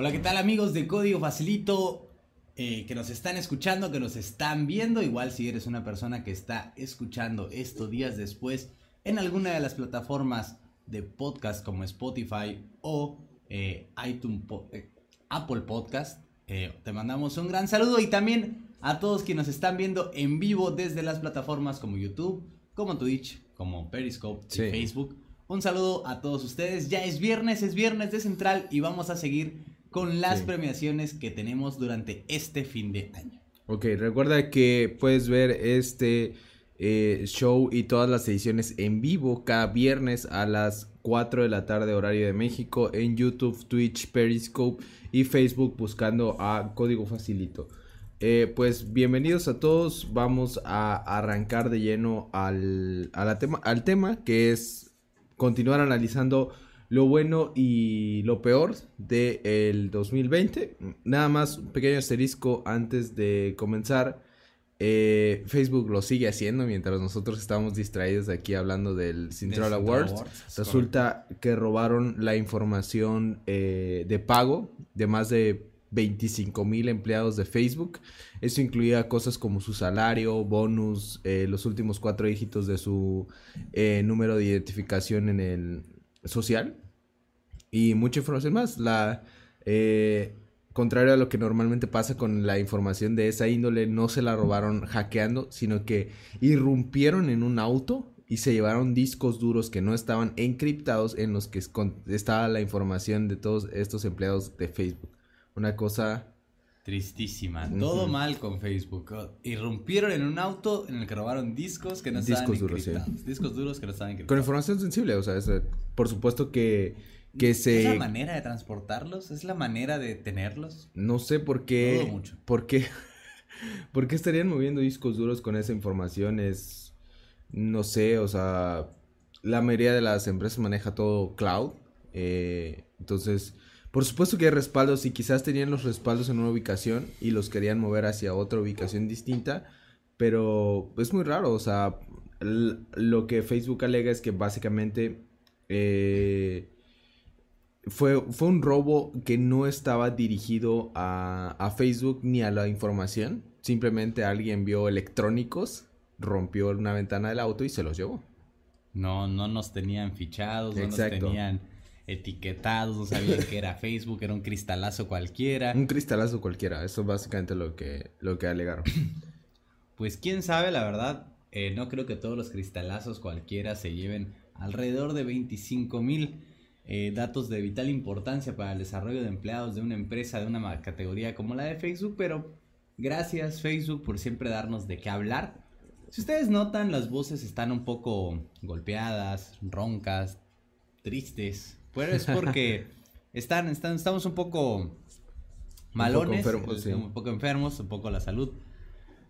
Hola, ¿qué tal amigos de Código Facilito? Eh, que nos están escuchando, que nos están viendo. Igual si eres una persona que está escuchando esto días después en alguna de las plataformas de podcast como Spotify o eh, iTunes, eh, Apple Podcast. te mandamos un gran saludo y también a todos quienes nos están viendo en vivo desde las plataformas como YouTube, como Twitch, como Periscope y Facebook. Un saludo a todos ustedes. Ya es viernes, es viernes de Central y vamos a seguir con las premiaciones que tenemos durante este fin de año. Ok, recuerda que puedes ver este eh, show y todas las ediciones en vivo cada viernes a las 4 de la tarde horario de México en YouTube, Twitch, Periscope y Facebook buscando a Código Facilito. Eh, pues bienvenidos a todos, vamos a arrancar de lleno al, tema, al tema que es continuar analizando lo bueno y lo peor del el 2020. Nada más un pequeño asterisco antes de comenzar. Eh, Facebook lo sigue haciendo mientras nosotros estamos distraídos de aquí hablando del Central Awards. Resulta que robaron la información eh, de pago de más de 25 mil empleados de Facebook. Eso incluía cosas como su salario, bonus, eh, los últimos cuatro dígitos de su número de identificación en el social y mucha información más. La, eh, contrario a lo que normalmente pasa con la información de esa índole, no se la robaron hackeando, sino que irrumpieron en un auto y se llevaron discos duros que no estaban encriptados en los que estaba la información de todos estos empleados de Facebook. Una cosa Tristísima. Todo mal con Facebook. Irrumpieron en un auto en el que robaron discos que no estaban encriptados. Discos duros que no estaban encriptados. Con información sensible, o sea, por supuesto que que se... ¿Es la manera de transportarlos? ¿Es la manera de tenerlos? No sé por qué... mucho. ¿Por qué? ¿Por qué estarían moviendo discos duros con esa información? Es... No sé, o sea... La mayoría de las empresas maneja todo cloud. Eh, entonces, por supuesto que hay respaldos y quizás tenían los respaldos en una ubicación y los querían mover hacia otra ubicación distinta. Pero es muy raro, o sea, lo que Facebook alega es que básicamente... Eh, fue, fue un robo que no estaba dirigido a, Facebook ni a la información. Simplemente alguien vio electrónicos, rompió una ventana del auto y se los llevó. No, no nos tenían fichados, no nos tenían etiquetados, no sabían que era Facebook, era un cristalazo cualquiera. Un cristalazo cualquiera, eso es básicamente lo que, lo que alegaron. Pues quién sabe, la verdad, eh, no creo que todos los cristalazos cualquiera se lleven alrededor de 25 mil eh, datos de vital importancia para el desarrollo de empleados de una empresa de una categoría como la de Facebook, pero gracias Facebook por siempre darnos de qué hablar. Si ustedes notan, las voces están un poco golpeadas, roncas, tristes, pero es porque están, están, estamos un poco malones, un poco, un poco enfermos, un poco la salud.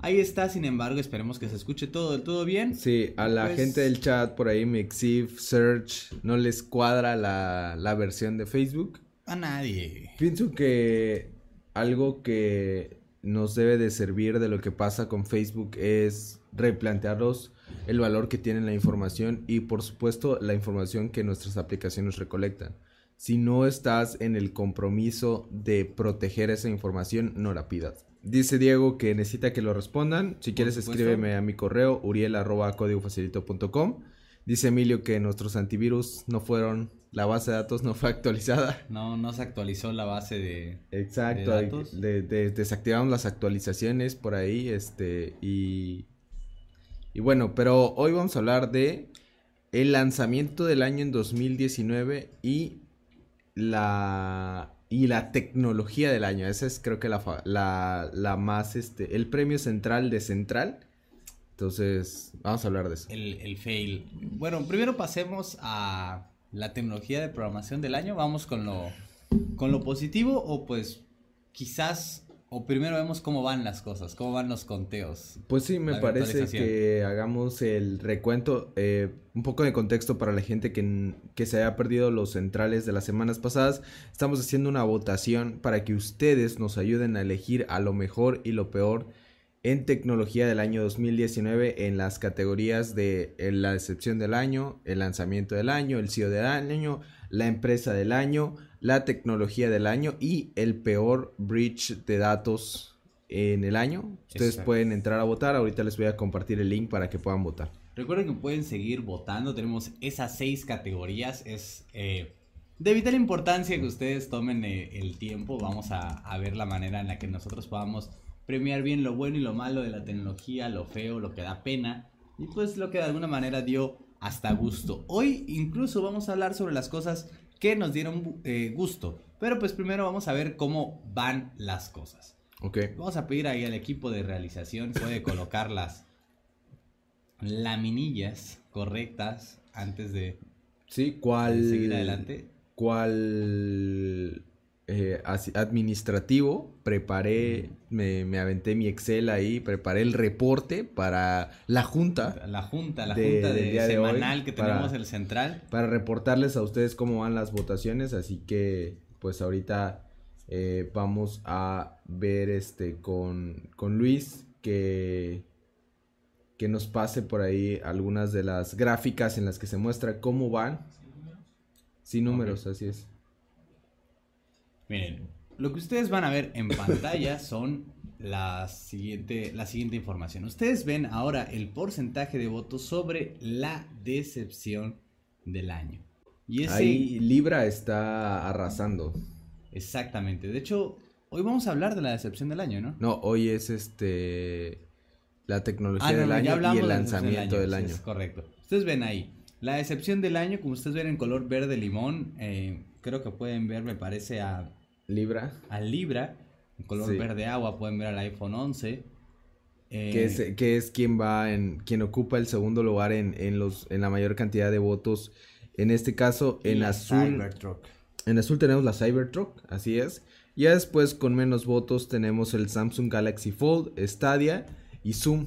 Ahí está, sin embargo, esperemos que se escuche todo del todo bien. Sí, a la pues gente del chat por ahí, Mixif, Search, no les cuadra la, la versión de Facebook. A nadie. Pienso que algo que nos debe de servir de lo que pasa con Facebook es replantearlos el valor que tiene la información y por supuesto la información que nuestras aplicaciones recolectan. Si no estás en el compromiso de proteger esa información, no la pidas. Dice Diego que necesita que lo respondan. Si quieres, escríbeme a mi correo uriel.códigofacilito.com. Dice Emilio que nuestros antivirus no fueron, la base de datos no fue actualizada. No, no se actualizó la base de, Exacto, desactivamos las actualizaciones por ahí, este, y, y bueno, pero hoy vamos a hablar de el lanzamiento del año en 2019 y la y la tecnología del año. Esa es creo que la, la, la, más, este, el premio central de Central. Entonces, vamos a hablar de eso. El, el fail. Bueno, primero pasemos a la tecnología de programación del año. Vamos con lo, con lo positivo o pues quizás o primero vemos cómo van las cosas, cómo van los conteos. Pues sí, me parece que hagamos el recuento, eh, un poco de contexto para la gente que, que se haya perdido los centrales de las semanas pasadas. Estamos haciendo una votación para que ustedes nos ayuden a elegir a lo mejor y lo peor en tecnología del año 2019 en las categorías de la decepción del año, el lanzamiento del año, el CEO del año, la empresa del año, la tecnología del año y el peor breach de datos en el año. Ustedes pueden entrar a votar. Ahorita les voy a compartir el link para que puedan votar. Recuerden que pueden seguir votando. Tenemos esas seis categorías. Es eh, de vital importancia que ustedes tomen eh, el tiempo. Vamos a, a ver la manera en la que nosotros podamos premiar bien lo bueno y lo malo de la tecnología, lo feo, lo que da pena y pues lo que de alguna manera dio hasta gusto. Hoy incluso vamos a hablar sobre las cosas que nos dieron eh, gusto, pero pues primero vamos a ver cómo van las cosas. Ok. Vamos a pedir ahí al equipo de realización puede colocar las laminillas correctas antes de, sí, ¿cuál, seguir adelante. ¿Cuál eh, administrativo, preparé, me, aventé mi Excel ahí, preparé el reporte para la junta. La junta, la junta de, semanal que tenemos el central. Para reportarles a ustedes cómo van las votaciones, así que pues ahorita eh, vamos a ver este con, con Luis que, que nos pase por ahí algunas de las gráficas en las que se muestra cómo van. Sin números, así es. Miren, lo que ustedes van a ver en pantalla son la siguiente, la siguiente información. Ustedes ven ahora el porcentaje de votos sobre la decepción del año. Y ese... Ahí Libra está arrasando. Exactamente. De hecho, hoy vamos a hablar de la decepción del año, ¿no? No, hoy es este la tecnología ah, del año y el lanzamiento del año. Es correcto. Ustedes ven ahí. La decepción del año, como ustedes ven en color verde limón, eh, creo que pueden ver, me parece, a Libra. Al Libra, en color verde agua, pueden ver al iPhone 11. Eh, que, es, que es quien va en, quien ocupa el segundo lugar en, en, los, en la mayor cantidad de votos. En este caso, en azul. En azul tenemos la Cybertruck, así es. Ya después, con menos votos, tenemos el Samsung Galaxy Fold, Stadia y Zoom.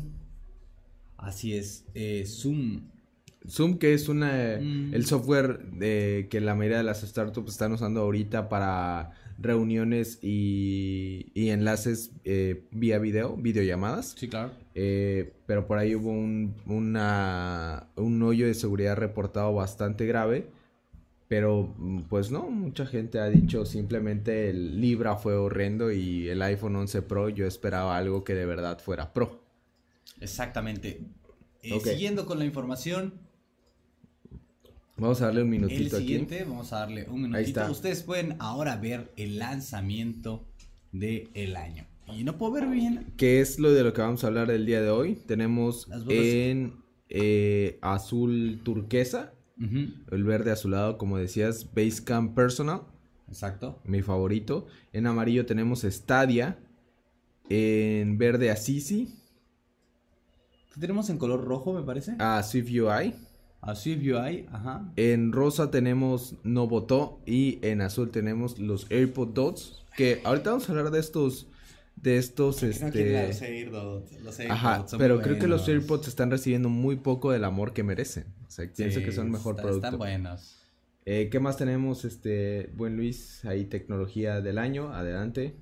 Así es, eh, Zoom. Zoom, que es una, mm. el software de, que la mayoría de las startups están usando ahorita para reuniones y, enlaces eh, vía video, videollamadas. Sí, claro. Eh, pero por ahí hubo un, una, un hoyo de seguridad reportado bastante grave. Pero pues no, mucha gente ha dicho simplemente el Libra fue horrendo y el iPhone 11 Pro yo esperaba algo que de verdad fuera Pro. Exactamente. Eh, siguiendo con la información, Vamos a darle un minutito el siguiente, vamos a darle un minutito. Ustedes pueden ahora ver el lanzamiento del año. Y no puedo ver bien. ¿Qué es lo de lo que vamos a hablar el día de hoy? Tenemos en eh, azul turquesa, el verde azulado, como decías, Basecamp Personal. Exacto. Mi favorito. En amarillo tenemos Stadia. En verde Assisi. ¿Qué tenemos en color rojo, me parece? Ah, Swift UI. Así UI, ajá. En rosa tenemos No Votó y en azul tenemos los AirPod Dots. Que ahorita vamos a hablar de estos. De estos, este. los AirPods, los Ajá, pero creo que los AirPods están recibiendo muy poco del amor que merecen. O sea, pienso que son mejor producto. Están buenos. Eh, ¿Qué más tenemos, este, buen Luis? Ahí tecnología del año, adelante.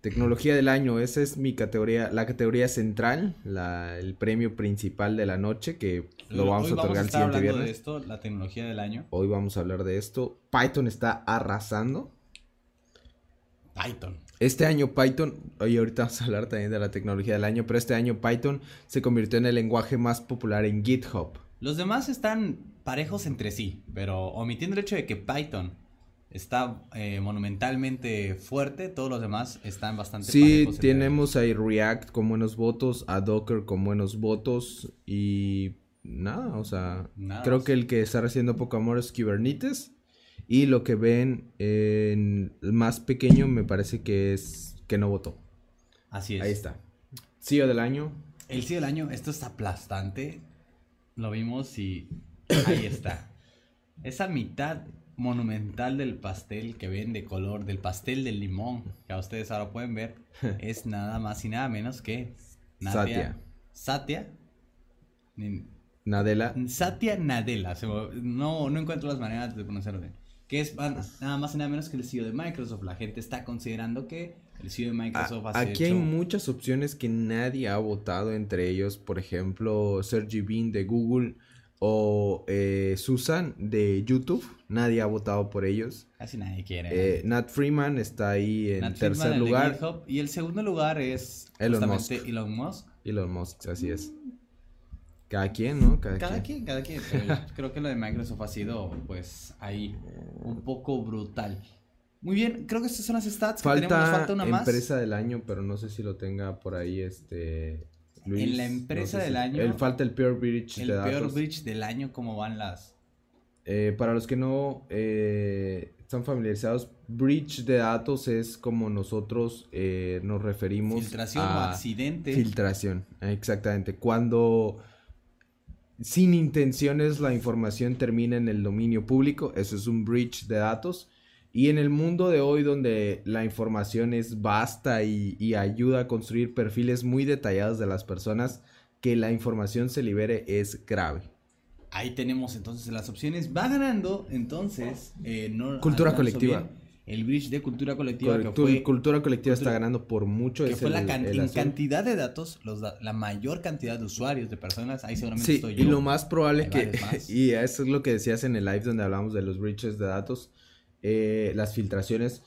Tecnología del año, esa es mi categoría, la categoría central, la, el premio principal de la noche que lo vamos a otorgar el siguiente viernes. de esto, la tecnología del año. Hoy vamos a hablar de esto. Python está arrasando. Python. Este año Python, hoy ahorita vamos a hablar también de la tecnología del año, pero este año Python se convirtió en el lenguaje más popular en GitHub. Los demás están parejos entre sí, pero omitiendo el hecho de que Python está eh, monumentalmente fuerte, todos los demás están bastante Sí, tenemos ahí React con buenos votos, a Docker con buenos votos y nada, o sea, creo que el que está recibiendo poco amor es Kubernetes y lo que ven en el más pequeño me parece que es que no votó. Así es. Ahí está. CEO del año. El CEO del año, esto es aplastante. Lo vimos y ahí está. Esa mitad monumental del pastel que ven de color, del pastel del limón, que a ustedes ahora pueden ver, es nada más y nada menos que Nadia, Satya. Nadela. Satya Nadella. No, no encuentro las maneras de pronunciarlo bien. Que es nada más y nada menos que el CEO de Microsoft. La gente está considerando que el CEO de Microsoft a, Aquí hay muchas opciones que nadie ha votado, entre ellos, por ejemplo, Sergey Bean de Google o eh, Susan de YouTube. Nadie ha votado por ellos. Casi nadie quiere. Eh, Nat Freeman está ahí en Nat tercer de lugar. GitHub, y el segundo lugar es Elon justamente Musk. Elon Musk. Elon Musk, así es. Cada quien, ¿no? Cada, Cada quien. quien, cada quien. pero creo que lo de Microsoft ha sido, pues, ahí un poco brutal. Muy bien, creo que estas son las stats que Falta, tenemos. Nos falta una más. empresa del año, pero no sé si lo tenga por ahí este Luis. En la no empresa sé del si- año, El, falta el Peer Bridge El de peor datos. bridge del año, ¿cómo van las? Eh, para los que no eh, están familiarizados, bridge de datos es como nosotros eh, nos referimos Filtración o a accidente. filtración, exactamente. Cuando sin intenciones la información termina en el dominio público, eso es un breach de datos. Y en el mundo de hoy donde la información es vasta y, y ayuda a construir perfiles muy detallados de las personas, que la información se libere es grave. Ahí tenemos entonces las opciones. Va ganando, entonces. eh, no Cultura colectiva. bien, El bridge de cultura colectiva que Cultu- fue, cultura colectiva está cultura- ganando por mucho. que es fue la can- en cantidad de datos, los da- la mayor cantidad de usuarios, de personas. Ahí seguramente Sí, estoy y yo. lo más probable Hay que, y eso es lo que decías en el live donde hablamos de los breaches de datos, eh, las filtraciones,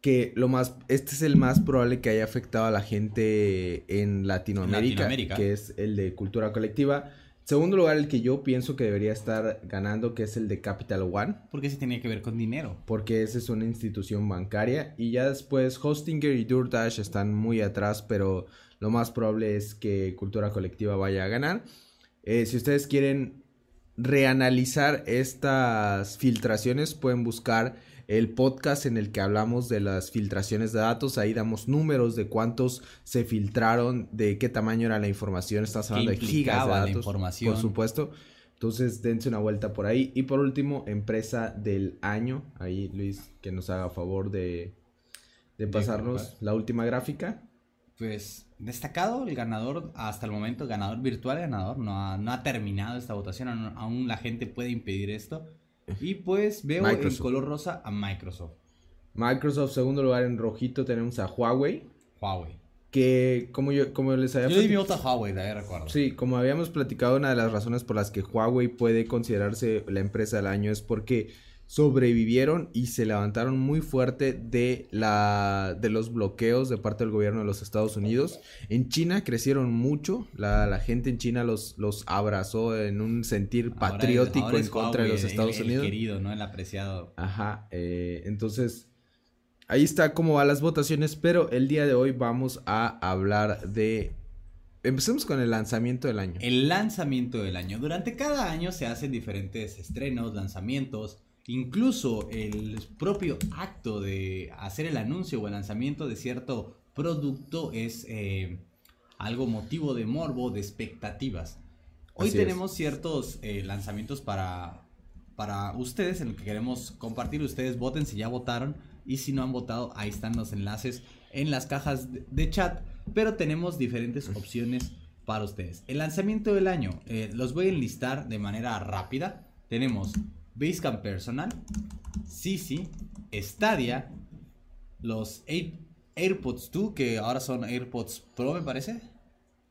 que lo más, este es el más probable que haya afectado a la gente en Latinoamérica, Latinoamérica. que es el de cultura colectiva. Segundo lugar, el que yo pienso que debería estar ganando, que es el de Capital One, Porque sí tenía que ver con dinero. porque esa es una institución bancaria. Y ya después Hostinger y DoorDash están muy atrás, pero lo más probable es que Cultura Colectiva vaya a ganar. Eh, si ustedes quieren reanalizar estas filtraciones, pueden buscar el podcast en el que hablamos de las filtraciones de datos. Ahí damos números de cuántos se filtraron, de qué tamaño era la información. ¿Qué hablando de gigas de la información? por supuesto. Entonces, dense una vuelta por ahí. Y por último, empresa del año. Ahí, Luis, que nos haga favor de, de pasarnos la última gráfica. Pues destacado el ganador, hasta el momento, ganador virtual, ganador. No ha, no ha terminado esta votación, aún, aún la gente puede impedir esto. Y pues veo en color rosa a Microsoft, Microsoft, segundo lugar en rojito, tenemos a Huawei. Huawei. Que, como yo, como les había Yo le di mi a Huawei, de ahí recuerdo. Sí, como habíamos platicado, una de las razones por las que Huawei puede considerarse la empresa del año es porque sobrevivieron y se levantaron muy fuerte de la de los bloqueos de parte del gobierno de los Estados Unidos. En China crecieron mucho, la, la gente en China los, los abrazó en un sentir Ahora patriótico es en contra de los el- Estados el Unidos. querido, ¿no? El apreciado. Ajá, eh, entonces ahí está cómo van las votaciones, pero el día de hoy vamos a hablar de... Empecemos con el lanzamiento del año. El lanzamiento del año. Durante cada año se hacen diferentes estrenos, lanzamientos, incluso el propio acto de hacer el anuncio o el lanzamiento de cierto producto es eh, algo motivo de morbo, de expectativas. Hoy Así es. tenemos ciertos eh, lanzamientos para, para ustedes en el que queremos compartir. Ustedes voten si ya votaron y si no han votado, ahí están los enlaces en las cajas de, de chat. Pero tenemos diferentes opciones para ustedes. El lanzamiento del año, eh, los voy a enlistar de manera rápida. Tenemos Basecamp Personal, Sisi, Stadia, los Air- AirPods 2, que ahora son AirPods Pro, me parece.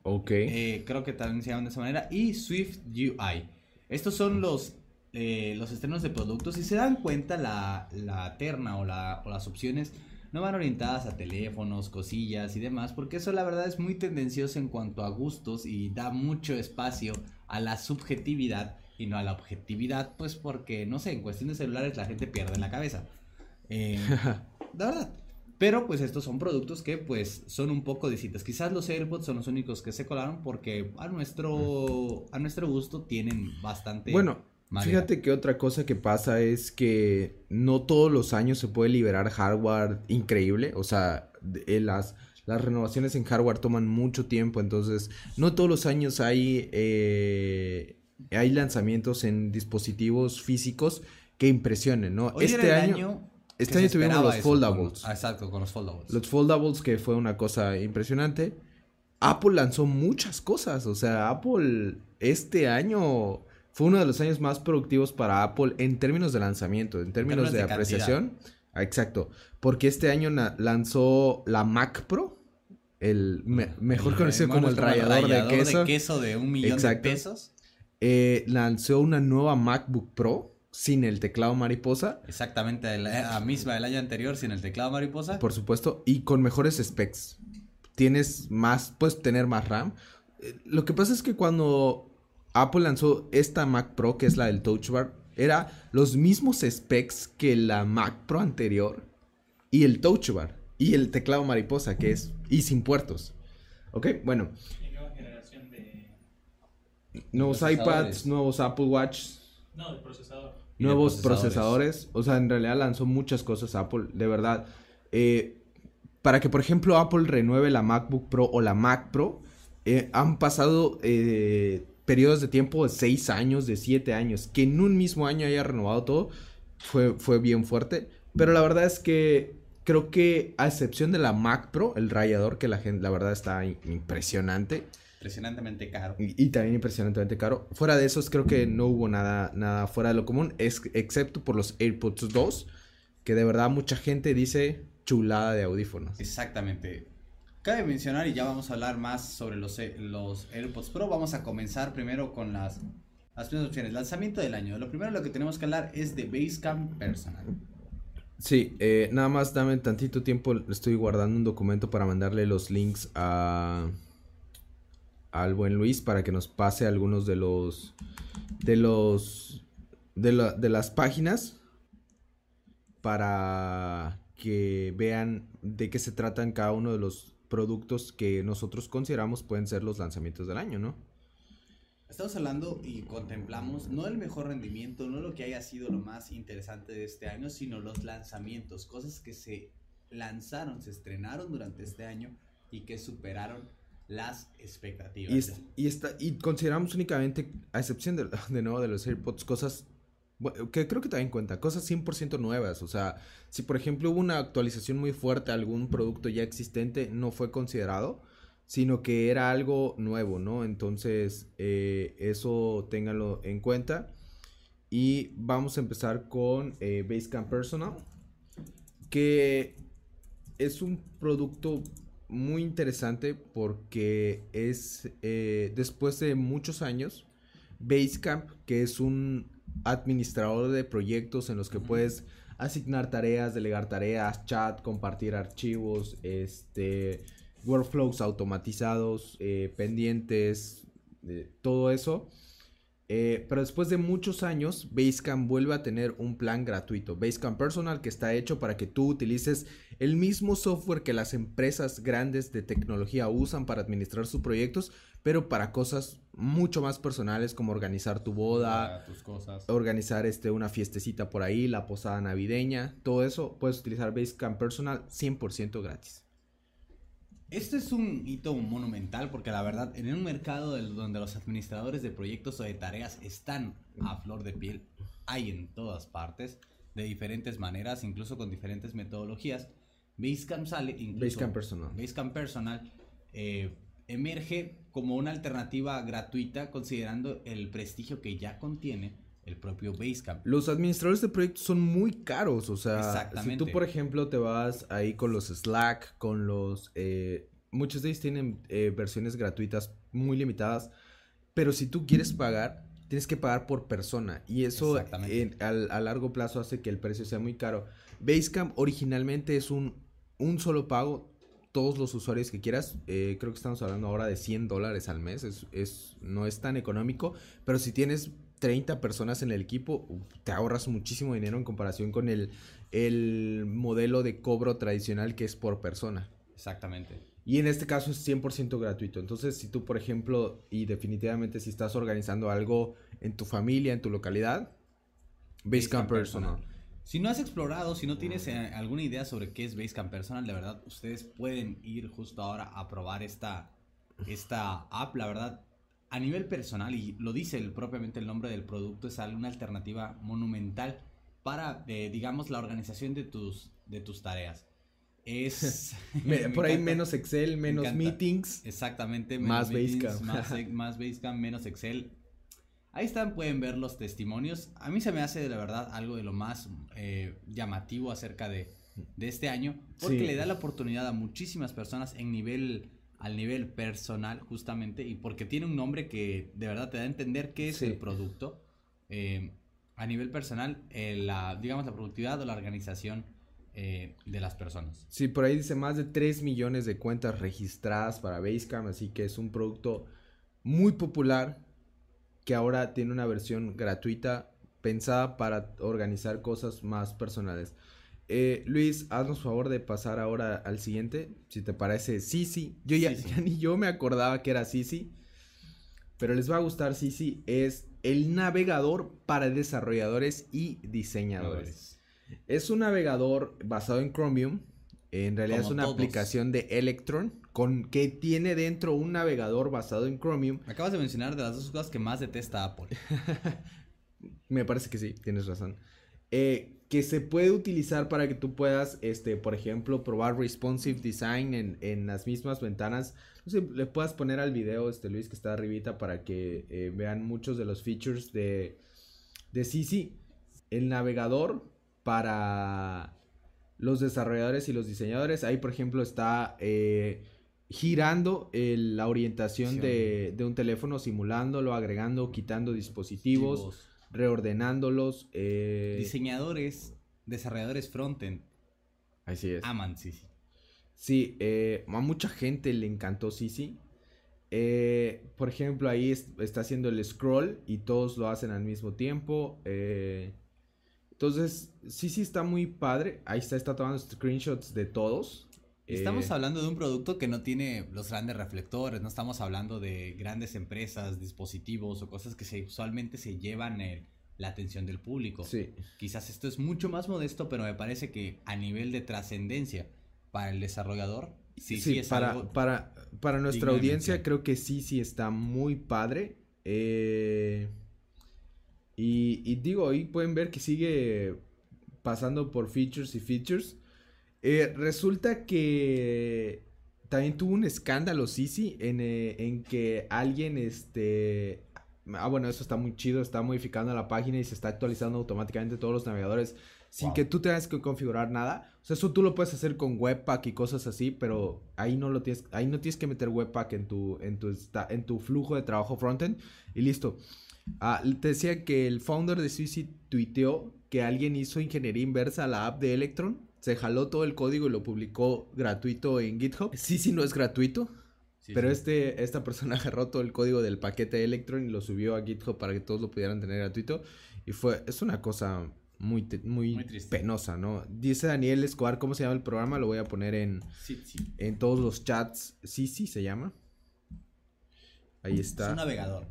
Ok. Eh, creo que también se llaman de esa manera. Y Swift UI. Estos son los, eh, los estrenos de productos. Si se dan cuenta, la, la terna o, la- o las opciones no van orientadas a teléfonos, cosillas y demás. Porque eso la verdad es muy tendencioso en cuanto a gustos y da mucho espacio a la subjetividad y no a la objetividad. Pues porque, no sé, en cuestión de celulares la gente pierde la cabeza. Eh, la verdad. Pero pues estos son productos que pues son un poco distintos. Quizás los AirPods son los únicos que se colaron porque a nuestro a nuestro gusto tienen bastante Bueno, madera. fíjate que otra cosa que pasa es que no todos los años se puede liberar hardware increíble. O sea, de- eh, las, las renovaciones en hardware toman mucho tiempo. Entonces, no todos los años hay, eh, hay lanzamientos en dispositivos físicos que impresionen, ¿no? Hoy este año, que este año tuvimos los eso con- foldables. ah, exacto, con los foldables. Los foldables, que fue una cosa impresionante. Apple lanzó muchas cosas. O sea, Apple este año fue uno de los años más productivos para Apple en términos de lanzamiento, en términos, términos de, de apreciación. Ah, Exacto. Porque este año lanzó la Mac Pro. El me- mejor conocido como el rallador, de queso. de queso de un millón Exacto. de pesos. Eh, lanzó una nueva MacBook Pro sin el teclado mariposa. Exactamente, la misma del año anterior sin el teclado mariposa. Por supuesto, y con mejores specs. Tienes más, puedes tener más RAM. Eh, lo que pasa es que cuando Apple lanzó esta Mac Pro, que es la del Touch Bar, era los mismos specs que la Mac Pro anterior y el Touch Bar y el teclado mariposa, que es y sin puertos. Ok, bueno. nueva generación de nuevos iPads, nuevos Apple Watch. No, el procesador. Nuevos procesadores. O sea, en realidad lanzó muchas cosas Apple, de verdad. Eh, para que, por ejemplo, Apple renueve la MacBook Pro o la Mac Pro, eh, han pasado eh, periodos de tiempo de 6 años, de 7 años. Que en un mismo año haya renovado todo, fue, fue bien fuerte. Pero la verdad es que creo que a excepción de la Mac Pro, el rayador, que la gente, la verdad está impresionante. Impresionantemente caro. Y, también impresionantemente caro. Fuera de esos, creo que no hubo nada, nada fuera de lo común, es, excepto por los AirPods 2, que de verdad mucha gente dice chulada de audífonos. Exactamente. Cabe mencionar, y ya vamos a hablar más sobre los, eh, los AirPods Pro, vamos a comenzar primero con las, las primeras opciones. Lanzamiento del año. Lo primero lo que tenemos que hablar es de Basecamp Personal. Sí, eh, nada más dame tantito tiempo, estoy guardando un documento para mandarle los links a al buen Luis para que nos pase algunos de los de los de, de las páginas para que vean de qué se tratan cada uno de los productos que nosotros consideramos pueden ser los lanzamientos del año, ¿no? Estamos hablando y contemplamos no el mejor rendimiento, no lo que haya sido lo más interesante de este año, sino los lanzamientos, cosas que se lanzaron, se estrenaron durante este año y que superaron las expectativas. Y, está, y consideramos únicamente, a excepción de, de nuevo de los AirPods, cosas que creo que también cuenta, cosas 100% nuevas. O sea, si por ejemplo hubo una actualización muy fuerte a algún producto ya existente, no fue considerado sino que era algo nuevo, ¿no? Entonces, eh, eso ténganlo en cuenta. Y vamos a empezar con eh, Basecamp Personal, que es un producto muy interesante porque es eh, después de muchos años, Basecamp, que es un administrador de proyectos en los que puedes asignar tareas, delegar tareas, chat, compartir archivos, este workflows automatizados, eh, pendientes, todo eso. Eh, pero después de muchos años, Basecamp vuelve a tener un plan gratuito, Basecamp Personal, que está hecho para que tú utilices el mismo software que las empresas grandes de tecnología usan para administrar sus proyectos, pero para cosas mucho más personales como organizar tu boda, organizar este, una fiestecita por ahí, la posada navideña, todo eso puedes utilizar Basecamp Personal 100% gratis. Este es un hito monumental porque la verdad, en un mercado donde los administradores de proyectos o de tareas están a flor de piel, hay en todas partes, de diferentes maneras, incluso con diferentes metodologías. Basecamp sale, incluso Basecamp Personal. Basecamp Personal eh, emerge como una alternativa gratuita considerando el prestigio que ya contiene el propio Basecamp. Los administradores de proyectos son muy caros, o sea, si tú por ejemplo te vas ahí con los Slack, con los... Eh, muchos de ellos tienen eh, versiones gratuitas muy limitadas, pero si tú quieres pagar, tienes que pagar por persona y eso a largo plazo hace que el precio sea muy caro. Basecamp originalmente es un, un solo pago, todos los usuarios que quieras. Eh, creo que estamos hablando ahora de 100 dólares al mes. Es, es, no es tan económico. Pero si tienes 30 personas en el equipo, te ahorras muchísimo dinero en comparación con el, el modelo de cobro tradicional que es por persona. Exactamente. Y en este caso es 100% gratuito. Entonces, si tú, por ejemplo, y definitivamente si estás organizando algo en tu familia, en tu localidad, Basecamp Personal. Si no has explorado, si no tienes eh, alguna idea sobre qué es Basecamp Personal, de verdad, ustedes pueden ir justo ahora a probar esta, esta app. La verdad, a nivel personal, y lo dice el, propiamente el nombre del producto, es una alternativa monumental para, eh, digamos, la organización de tus, de tus tareas. Es... por ahí menos Excel, menos meetings. Exactamente. más Basecamp. Más, Basecamp, menos Excel. Ahí están, pueden ver los testimonios. A mí se me hace, de la verdad, algo de lo más eh, llamativo acerca de, de, este año. Porque le da la oportunidad a muchísimas personas en nivel al nivel personal justamente y porque tiene un nombre que de verdad te da a entender qué es Sí. el producto. eh, a nivel personal, eh, la, digamos, la productividad o la organización eh, de las personas. Sí, por ahí dice más de 3 millones de cuentas registradas para Basecamp, así que es un producto muy popular que ahora tiene una versión gratuita pensada para organizar cosas más personales. Eh, Luis, haznos favor de pasar ahora al siguiente, si te parece Sisi. Yo ya, ni yo me acordaba que era Sisi, pero les va a gustar Sisi. Es el navegador para desarrolladores y diseñadores. Es un navegador basado en Chromium. En realidad Como es una todos. aplicación de Electron con que tiene dentro un navegador basado en Chromium. Acabas de mencionar de las dos cosas que más detesta Apple. Me parece que sí, tienes razón. Eh, que se puede utilizar para que tú puedas, este, por ejemplo, probar responsive design en, en las mismas ventanas. No sé, le puedas poner al video, este Luis, que está arribita para que eh, vean muchos de los features de, de Sisi. El navegador para los desarrolladores y los diseñadores. Ahí, por ejemplo, está eh, girando el- la orientación Sí. de, de un teléfono, simulándolo, agregando, quitando dispositivos reordenándolos. eh, Diseñadores, desarrolladores frontend, Así es. aman Sisi. Sí, eh, a mucha gente le encantó Sisi. Eh, por ejemplo, ahí es- está haciendo el scroll y todos lo hacen al mismo tiempo. entonces, Sisi está muy padre. Ahí está, está tomando screenshots de todos. Estamos Eh, hablando de un producto que no tiene los grandes reflectores, no estamos hablando de grandes empresas, dispositivos o cosas que se, usualmente se llevan el- la atención del público. Sí, Quizás esto es mucho más modesto, pero me parece que a nivel de trascendencia para el desarrollador, sí, sí, sí, es para, algo... para, para nuestra audiencia creo que sí, sí está muy padre. Eh, y, y digo, ahí pueden ver que sigue pasando por features y features. Eh, resulta que también tuvo un escándalo, Sisi, en, eh, en que alguien, este... Ah, bueno, eso está muy chido, está modificando la página y se está actualizando automáticamente todos los navegadores sin Wow. que tú tengas que configurar nada. O sea, eso tú lo puedes hacer con Webpack y cosas así, pero ahí no lo tienes, ahí no tienes que meter Webpack en tu, en tu, en tu flujo de trabajo frontend y listo. Ah, te decía que el founder de Suicide tuiteó que alguien hizo ingeniería inversa a la app de Electron, se jaló todo el código y lo publicó gratuito en GitHub. Sí, sí, no es gratuito, Sí, pero sí. este, esta persona agarró todo el código del paquete de Electron y lo subió a GitHub para que todos lo pudieran tener gratuito. Y fue, es una cosa muy, muy, penosa, ¿no? Dice Daniel Escobar, ¿cómo se llama el programa? Lo voy a poner en, sí. en todos los chats. Sí, sí, se llama. Ahí está. Es un navegador.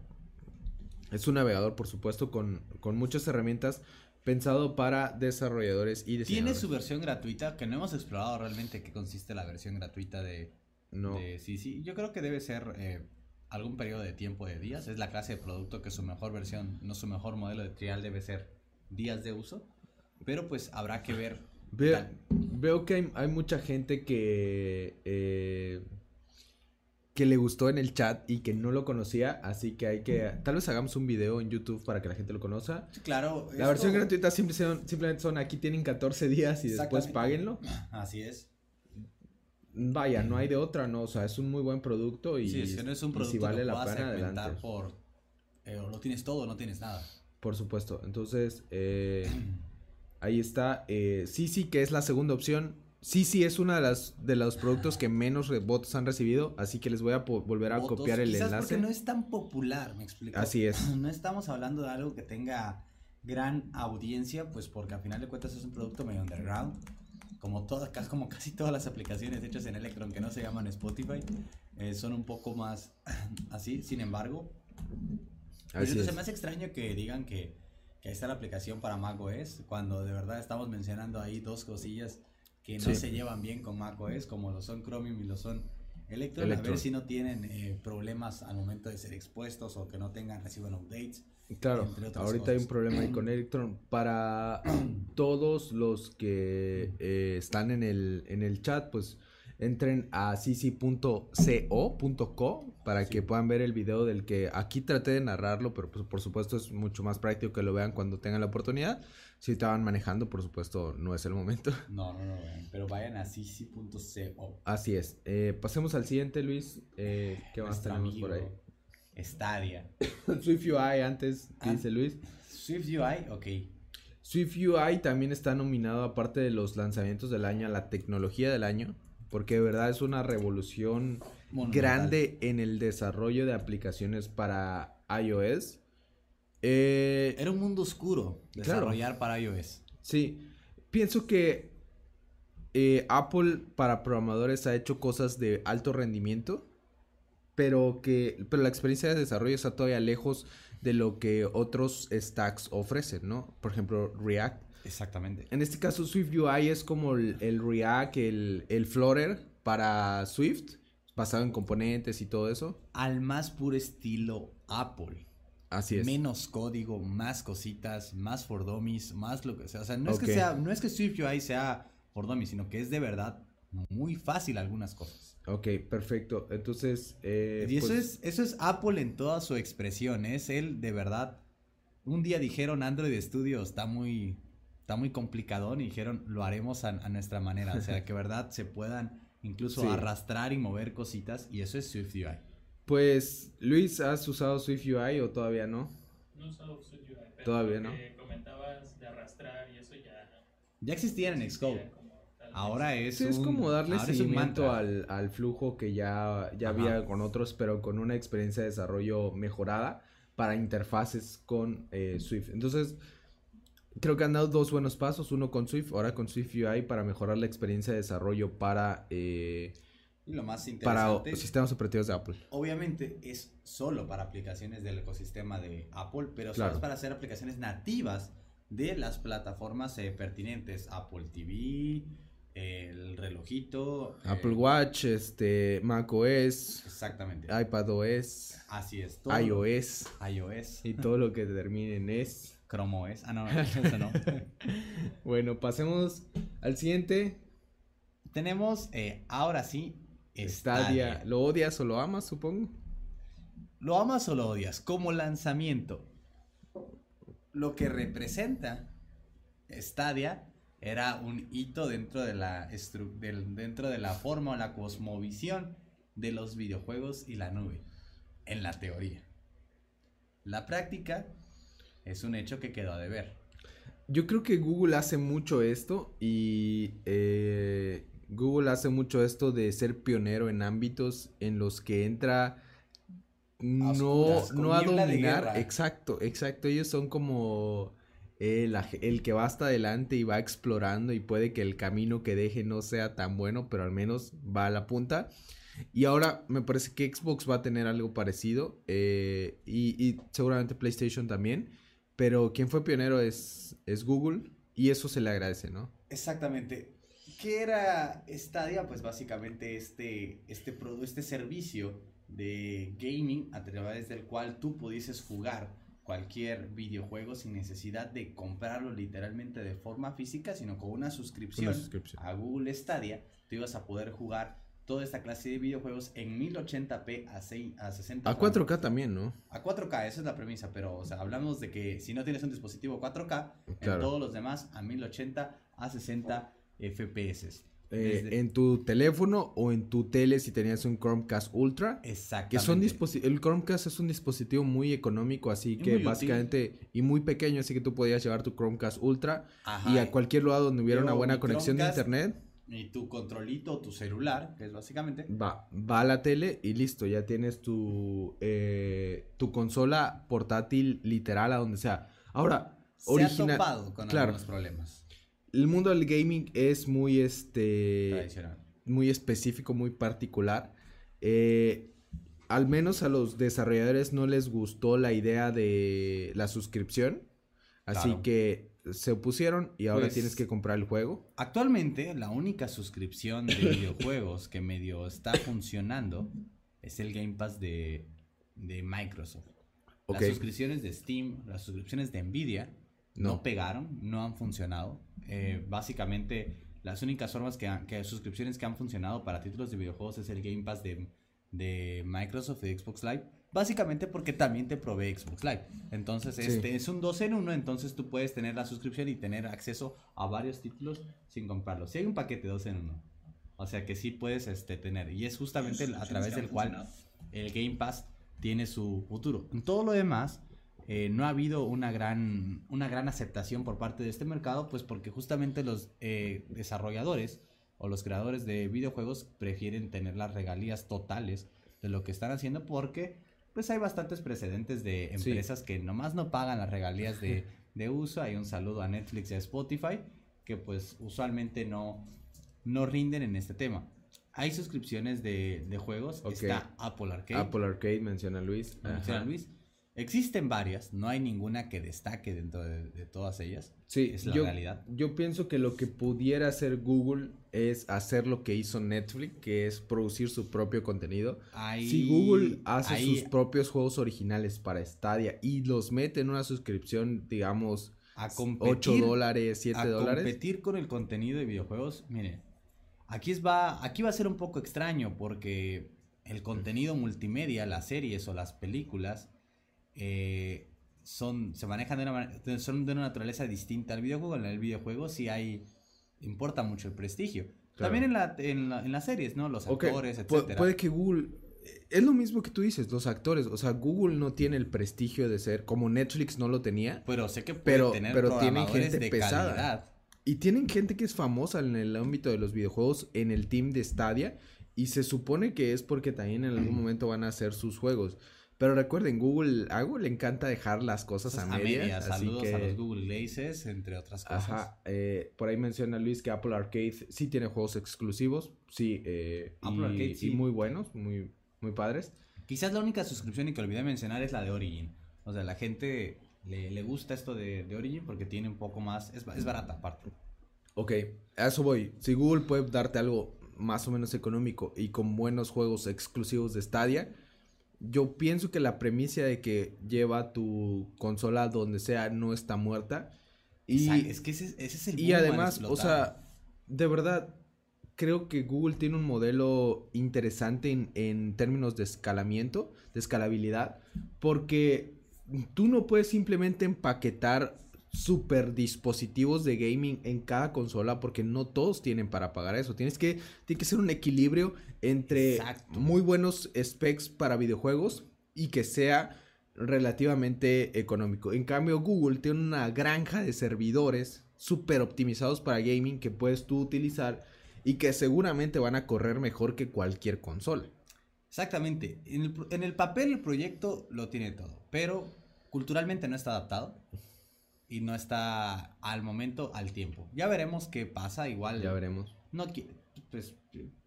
Es un navegador, por supuesto, con, con muchas herramientas pensado para desarrolladores y Tiene diseñadores. su versión gratuita, que no hemos explorado realmente qué consiste la versión gratuita de, No. de Sisi. Yo creo que debe ser eh, algún periodo de tiempo de días. Es la clase de producto que su mejor versión, no su mejor modelo de trial debe ser días de uso. Pero pues habrá que ver. Ve- veo que hay, hay mucha gente que eh, que le gustó en el chat y que no lo conocía, así que hay que tal vez hagamos un video en YouTube para que la gente lo conozca. Claro. La esto- versión gratuita simple- son- simplemente son aquí tienen 14 días y después páguenlo. Así es. Vaya, no hay de otra, no, o sea, es un muy buen producto y, sí, que no es un producto si vale la pena adelante. por... eh, o lo tienes todo o no tienes nada. Por supuesto. Entonces, eh, ahí está. Eh, Sisi, que es la segunda opción. Sisi es uno de, las, de los productos que menos votos han recibido. Así que les voy a volver a votos, copiar el quizás enlace. porque no es tan popular, me explico. Así es. No estamos hablando de algo que tenga gran audiencia, pues porque al final de cuentas es un producto medio underground. Como todas, como casi todas las aplicaciones hechas en Electron que no se llaman Spotify, eh, son un poco más así. Sin embargo, pues es. se me hace extraño que digan que, que ahí está la aplicación para macOS, cuando de verdad estamos mencionando ahí dos cosillas que no Sí. se llevan bien con macOS, como lo son Chromium y lo son Electron. A ver si no tienen eh, problemas al momento de ser expuestos o que no tengan, reciban updates. Claro, entre otras ahorita hay un cosas. problema ahí con Electron. Para todos los que eh, están en el, en el chat, pues entren a cc.co.co para que puedan ver el video del que aquí traté de narrarlo, pero pues, por supuesto es mucho más práctico que lo vean cuando tengan la oportunidad. Si estaban manejando, por supuesto, no es el momento. No, no, no, pero vayan a cc.co. Así es. Eh, pasemos al siguiente, Luis. Eh, ¿Qué más tenemos por ahí? Stadia. Swift UI antes, ¿qué dice Luis? Swift UI, ok. Swift UI también está nominado, aparte de los lanzamientos del año, a la tecnología del año, porque de verdad es una revolución grande en el desarrollo de aplicaciones para iOS. Eh, Era un mundo oscuro desarrollar para iOS. Sí, pienso que eh, Apple para programadores ha hecho cosas de alto rendimiento, pero que pero la experiencia de desarrollo está todavía lejos de lo que otros stacks ofrecen, ¿no? Por ejemplo, React. Exactamente. En este caso, Swift UI es como el, React, el, el Flutter para Swift, basado en componentes y todo eso. Al más puro estilo Apple. Así es. Menos código, más cositas, más for dummies, más lo que sea. O sea, no es que sea, no es que Swift UI sea for dummies, sino que es de verdad muy fácil algunas cosas. Ok, perfecto. Entonces. Eh, y eso pues es, eso es Apple en toda su expresión. Es él de verdad. Un día dijeron Android Studio está muy. Está muy complicadón y dijeron lo haremos a, nuestra manera. O sea, que verdad se puedan incluso arrastrar y mover cositas. Y eso es Swift UI. Pues, Luis, ¿has usado Swift UI o todavía no? No he usado Swift UI. Pero todavía no. comentabas de arrastrar y eso ya. Ya existían en Xcode. Ahora es. es como darle seguimiento al, al, flujo que ya, ya había con otros, pero con una experiencia de desarrollo mejorada para interfaces con eh, Swift. Entonces, creo que han dado dos buenos pasos: uno con Swift, ahora con Swift UI para mejorar la experiencia de desarrollo para. Eh, y lo más interesante. Para sistemas operativos de Apple. Obviamente es solo para aplicaciones del ecosistema de Apple, pero solo es para hacer aplicaciones nativas de las plataformas eh, pertinentes: Apple TV el relojito. Apple eh, Watch, este, Mac OS. Exactamente. iPad OS. Así es. Todo iOS. iOS. Y todo lo que termine en S. Chrome OS. Ah, no, eso no. bueno, pasemos al siguiente. Tenemos, eh, ahora sí, Stadia. ¿Lo odias o lo amas, supongo? Lo amas o lo odias. Como lanzamiento, lo que representa Stadia era un hito dentro de la, dentro de la forma o la cosmovisión de los videojuegos y la nube, en la teoría. La práctica es un hecho que quedó a deber. Yo creo que Google hace mucho esto y eh, Google hace mucho esto de ser pionero en ámbitos en los que entra no, no a dominar. Exacto, exacto. Ellos son como el, que va hasta adelante y va explorando y puede que el camino que deje no sea tan bueno, pero al menos va a la punta. Y ahora me parece que Xbox va a tener algo parecido eh, y, seguramente PlayStation también, pero quien fue pionero es, es Google y eso se le agradece, ¿no? Exactamente. ¿Qué era Stadia? Pues básicamente este, este, este servicio de gaming a través del cual tú pudieses jugar cualquier videojuego sin necesidad de comprarlo literalmente de forma física, sino con una suscripción, a Google Stadia, tú ibas a poder jugar toda esta clase de videojuegos en 1080p a, 6, a 60 A 4K también, ¿no? A 4K, esa es la premisa, pero o sea, hablamos de que si no tienes un dispositivo 4K, en todos los demás a 1080 a 60 FPS. Eh, en tu teléfono o en tu tele si tenías un Chromecast Ultra. Exactamente. Que son el Chromecast es un dispositivo muy económico, así que básicamente y muy pequeño, así que tú podías llevar tu Chromecast Ultra y a cualquier lugar donde hubiera una buena conexión de internet. Y tu controlito, tu celular, que es básicamente. Va, va a la tele y listo, ya tienes tu, eh, tu consola portátil literal a donde sea. Ahora, original. con algunos problemas el mundo del gaming es muy este muy específico, muy particular. Eh, al menos a los desarrolladores no les gustó la idea de la suscripción. Así que se opusieron y ahora pues, tienes que comprar el juego. Actualmente la única suscripción de videojuegos que medio está funcionando es el Game Pass de, Microsoft. Las suscripciones de Steam, las suscripciones de Nvidia no, pegaron, no han funcionado. Eh, básicamente las únicas formas que, han- que suscripciones que han funcionado para títulos de videojuegos es el Game Pass de, de Microsoft y Xbox Live. Básicamente porque también te provee Xbox Live. Entonces, Sí. este es un 2 en 1. Entonces tú puedes tener la suscripción y tener acceso a varios títulos sin comprarlos. Si hay un paquete 2 en 1. O sea que sí puedes este, tener. Y es justamente a través del cual el Game Pass tiene su futuro. En todo lo demás, eh, no ha habido una gran, una gran aceptación por parte de este mercado, pues porque justamente los eh, desarrolladores o los creadores de videojuegos prefieren tener las regalías totales de lo que están haciendo porque pues hay bastantes precedentes de Sí. empresas que nomás no pagan las regalías de, de uso. Hay un saludo a Netflix y a Spotify que pues usualmente no, no rinden en este tema. Hay suscripciones de, de juegos. Está Apple Arcade. Apple Arcade menciona Luis. Menciona. Luis. Existen varias, no hay ninguna que destaque dentro de, de todas ellas. Sí, es la yo, realidad. yo pienso que lo que pudiera hacer Google es hacer lo que hizo Netflix, que es producir su propio contenido. Si Google hace sus propios juegos originales para Stadia y los mete en una suscripción, digamos, a 8 competir, dólares, 7 a dólares. competir con el contenido de videojuegos, mire, aquí es va, aquí va a ser un poco extraño porque el contenido multimedia, las series o las películas, eh, son, se manejan de una son de una naturaleza distinta al videojuego. En el videojuego sí hay, importa mucho el prestigio. Claro. También en, la, en, la- en las series, ¿no? Los actores, etcétera. puede que Google eh, es lo mismo que tú dices, los actores, o sea, Google no tiene el prestigio de ser como Netflix no lo tenía Pero sé que puede Pero- tener pero tienen gente de pesada. calidad. y tienen gente que es famosa en el ámbito de los videojuegos en el team de Stadia y se supone que es porque también en algún momento van a hacer sus juegos. Pero recuerden, Google, a Google le encanta dejar las cosas a Entonces, medias, así Saludos que a los Google Glazes, entre otras cosas. Ajá, eh, por ahí menciona Luis que Apple Arcade sí tiene juegos exclusivos, sí, eh, Apple y, Arcade, y sí. muy buenos, muy, muy padres. Quizás la única suscripción y que olvidé mencionar es la de Origin. O sea, la gente le, le gusta esto de, de Origin porque tiene un poco más, es, es barata aparte. Ok, a eso voy. Si Google puede darte algo más o menos económico y con buenos juegos exclusivos de Stadia, yo pienso que la premisa de que lleva tu consola donde sea no está muerta. Y, Exacto, es que ese, ese es el y además, o sea, de verdad, creo que Google tiene un modelo interesante en, en términos de escalamiento, de escalabilidad, porque tú no puedes simplemente empaquetar super dispositivos de gaming en cada consola porque no todos tienen para pagar eso. Tienes que, tiene que ser un equilibrio entre Exacto. muy buenos specs para videojuegos y que sea relativamente económico. En cambio, Google tiene una granja de servidores súper optimizados para gaming que puedes tú utilizar y que seguramente van a correr mejor que cualquier consola. Exactamente. En el, pro- en el papel el proyecto lo tiene todo, pero culturalmente no está adaptado y no está al momento, al tiempo. Ya veremos qué pasa, igual. Ya veremos. No, pues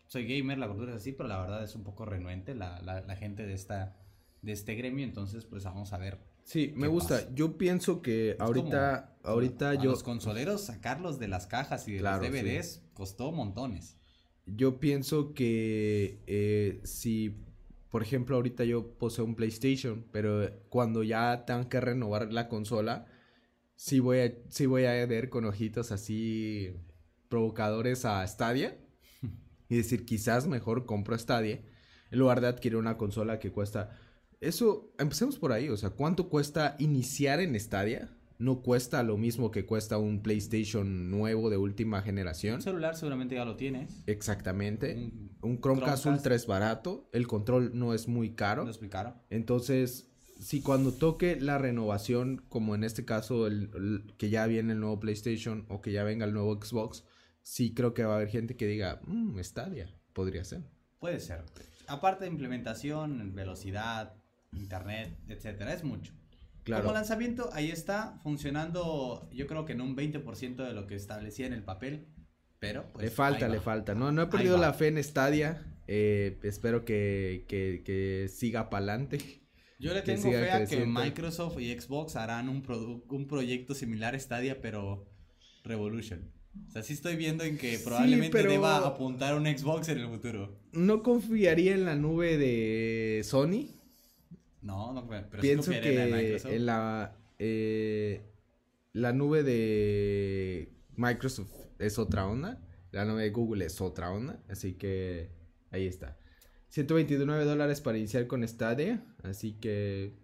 soy gamer, la cultura es así, pero la verdad es un poco renuente la, la, la gente de esta de este gremio, entonces pues vamos a ver. Sí, me ¿Qué gusta. pasa? Yo pienso que Es ahorita, como- ahorita a yo, los consoleros sacarlos de las cajas y de Claro, los DVDs costó montones. yo pienso que eh, si, por ejemplo, ahorita yo poseo un PlayStation, pero cuando ya tengan que renovar la consola, sí voy a, sí voy a ver con ojitos así provocadores a Stadia y decir, quizás mejor compro Stadia en lugar de adquirir una consola que cuesta. Eso, empecemos por ahí, o sea, ¿cuánto cuesta iniciar en Stadia? No cuesta lo mismo que cuesta un PlayStation nuevo de última generación. Un celular seguramente ya lo tienes. Exactamente. Un Un Chromecast, Chromecast. Ultra es barato, el control no es muy caro. Lo explicaron. Entonces, si cuando toque la renovación, como en este caso el, el- que ya viene el nuevo PlayStation o que ya venga el nuevo Xbox, sí creo que va a haber gente que diga, mmm, Stadia, podría ser. Puede ser. Aparte de implementación, velocidad, internet, etcétera, es mucho. Claro. Como lanzamiento, ahí está, funcionando yo creo que en un 20% de lo que establecía en el papel, pero pues, le falta, le falta. No, no he perdido la fe en Stadia. eh, espero que, que, que siga para adelante. Yo le que tengo fe a que. Microsoft y Xbox harán un, un proyecto similar a Stadia, pero Revolution. O sea, sí estoy viendo en que probablemente deba apuntar un Xbox en el futuro. No confiaría en la nube de Sony. No, no, pero sí Pienso confiaré en la que Microsoft. en la, eh, la nube de Microsoft es otra onda. La nube de Google es otra onda, así que ahí está. 129 dólares para iniciar con Stadia, así que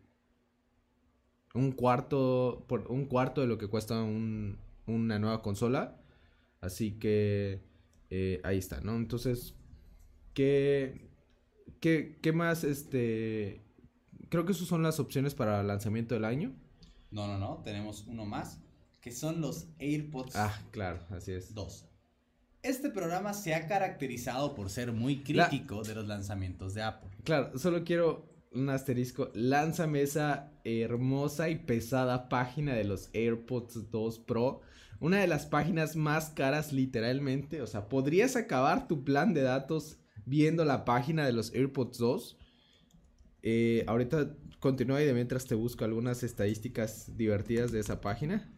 un cuarto, por un cuarto de lo que cuesta un- una nueva consola, así que eh, ahí está, ¿no? Entonces, ¿qué, qué, qué más, este, creo que esas son las opciones para lanzamiento del año. No, no, no, tenemos uno más, que son los AirPods Ah, claro, así es. 2. Este programa se ha caracterizado por ser muy La- crítico de los lanzamientos de Apple. Claro, solo quiero un asterisco. Lánzame esa hermosa y pesada página de los AirPods 2 Pro. Una de las páginas más caras literalmente. O sea, podrías acabar tu plan de datos viendo la página de los AirPods 2. Eh, ahorita continúa y de mientras te busco algunas estadísticas divertidas de esa página.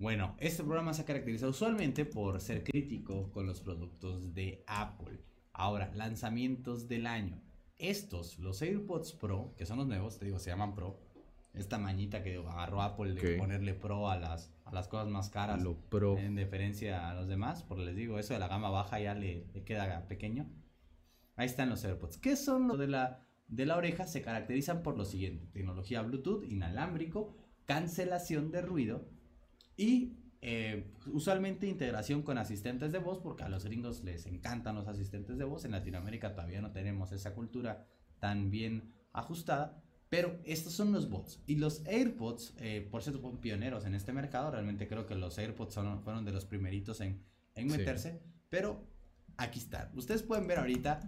Bueno, este programa se ha caracterizado usualmente por ser crítico con los productos de Apple. Ahora, lanzamientos del año. Estos, los AirPods Pro, que son los nuevos, te digo, se llaman Pro. Esta mañita que agarró Apple de Ok. ponerle Pro a las, a las cosas más caras. Lo Pro. En deferencia a los demás, porque les digo, eso de la gama baja ya le, le queda pequeño. Ahí están los AirPods. ¿Qué son los de la, de la oreja? Se caracterizan por lo siguiente: tecnología Bluetooth, inalámbrico, cancelación de ruido y eh, usualmente integración con asistentes de voz, porque a los gringos les encantan los asistentes de voz. En Latinoamérica todavía no tenemos esa cultura tan bien ajustada. Pero estos son los bots. Y los AirPods, eh, por cierto, fueron pioneros en este mercado. Realmente creo que los AirPods son- fueron de los primeritos en, en Sí. meterse. Pero aquí está. Ustedes pueden ver ahorita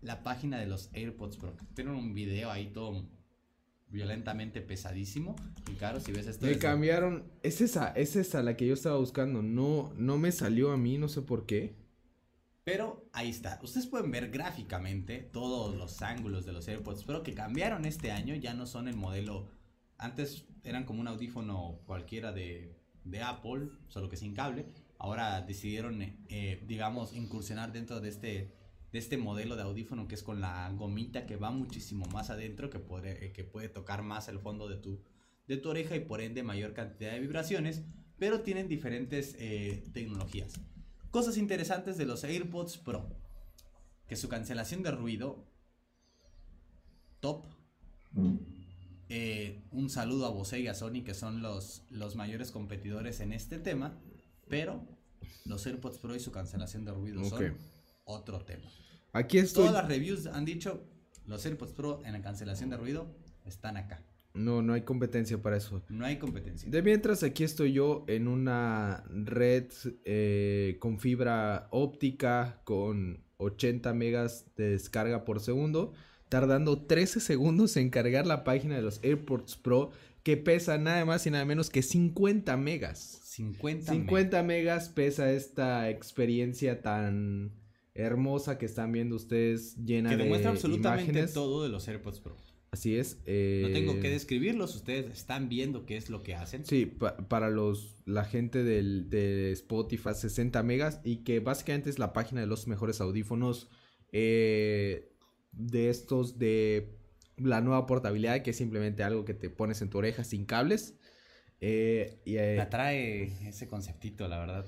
la página de los AirPods Pro. Tienen un video ahí todo violentamente pesadísimo. Y claro, si ves esto... Me desde- cambiaron. Es esa, es esa la que yo estaba buscando. No, no me salió a mí, no sé por qué. Pero ahí está. Ustedes pueden ver gráficamente todos los ángulos de los AirPods Pro que cambiaron este año. Ya no son el modelo. Antes eran como un audífono cualquiera de, de Apple, solo que sin cable. Ahora decidieron, eh, digamos, incursionar dentro de este, de este modelo de audífono que es con la gomita que va muchísimo más adentro, que puede, eh, que puede tocar más el fondo de tu, de tu oreja y por ende mayor cantidad de vibraciones. Pero tienen diferentes eh, tecnologías. Cosas interesantes de los AirPods Pro. Que su cancelación de ruido. Top. Eh, un saludo a Bose y a Sony que son los, los mayores competidores en este tema. Pero los AirPods Pro y su cancelación de ruido son otro tema. Aquí estoy. Todas las reviews han dicho los AirPods Pro en la cancelación de ruido están acá. No, no hay competencia para eso. No hay competencia. De mientras aquí estoy yo en una red eh, con fibra óptica con 80 megas de descarga por segundo, tardando 13 segundos en cargar la página de los AirPods Pro que pesa nada más y nada menos que 50 megas. 50, 50 megas pesa esta experiencia tan hermosa que están viendo ustedes llena que de demuestra absolutamente imágenes. todo de los AirPods Pro. Así es. eh, No tengo que describirlos, ustedes están viendo qué es lo que hacen. Sí, pa- para los la gente del, de Spotify 60 megas y que básicamente es la página de los mejores audífonos eh, de estos de la nueva portabilidad que es simplemente algo que te pones en tu oreja sin cables. Eh, y, eh, Me atrae ese conceptito, la verdad.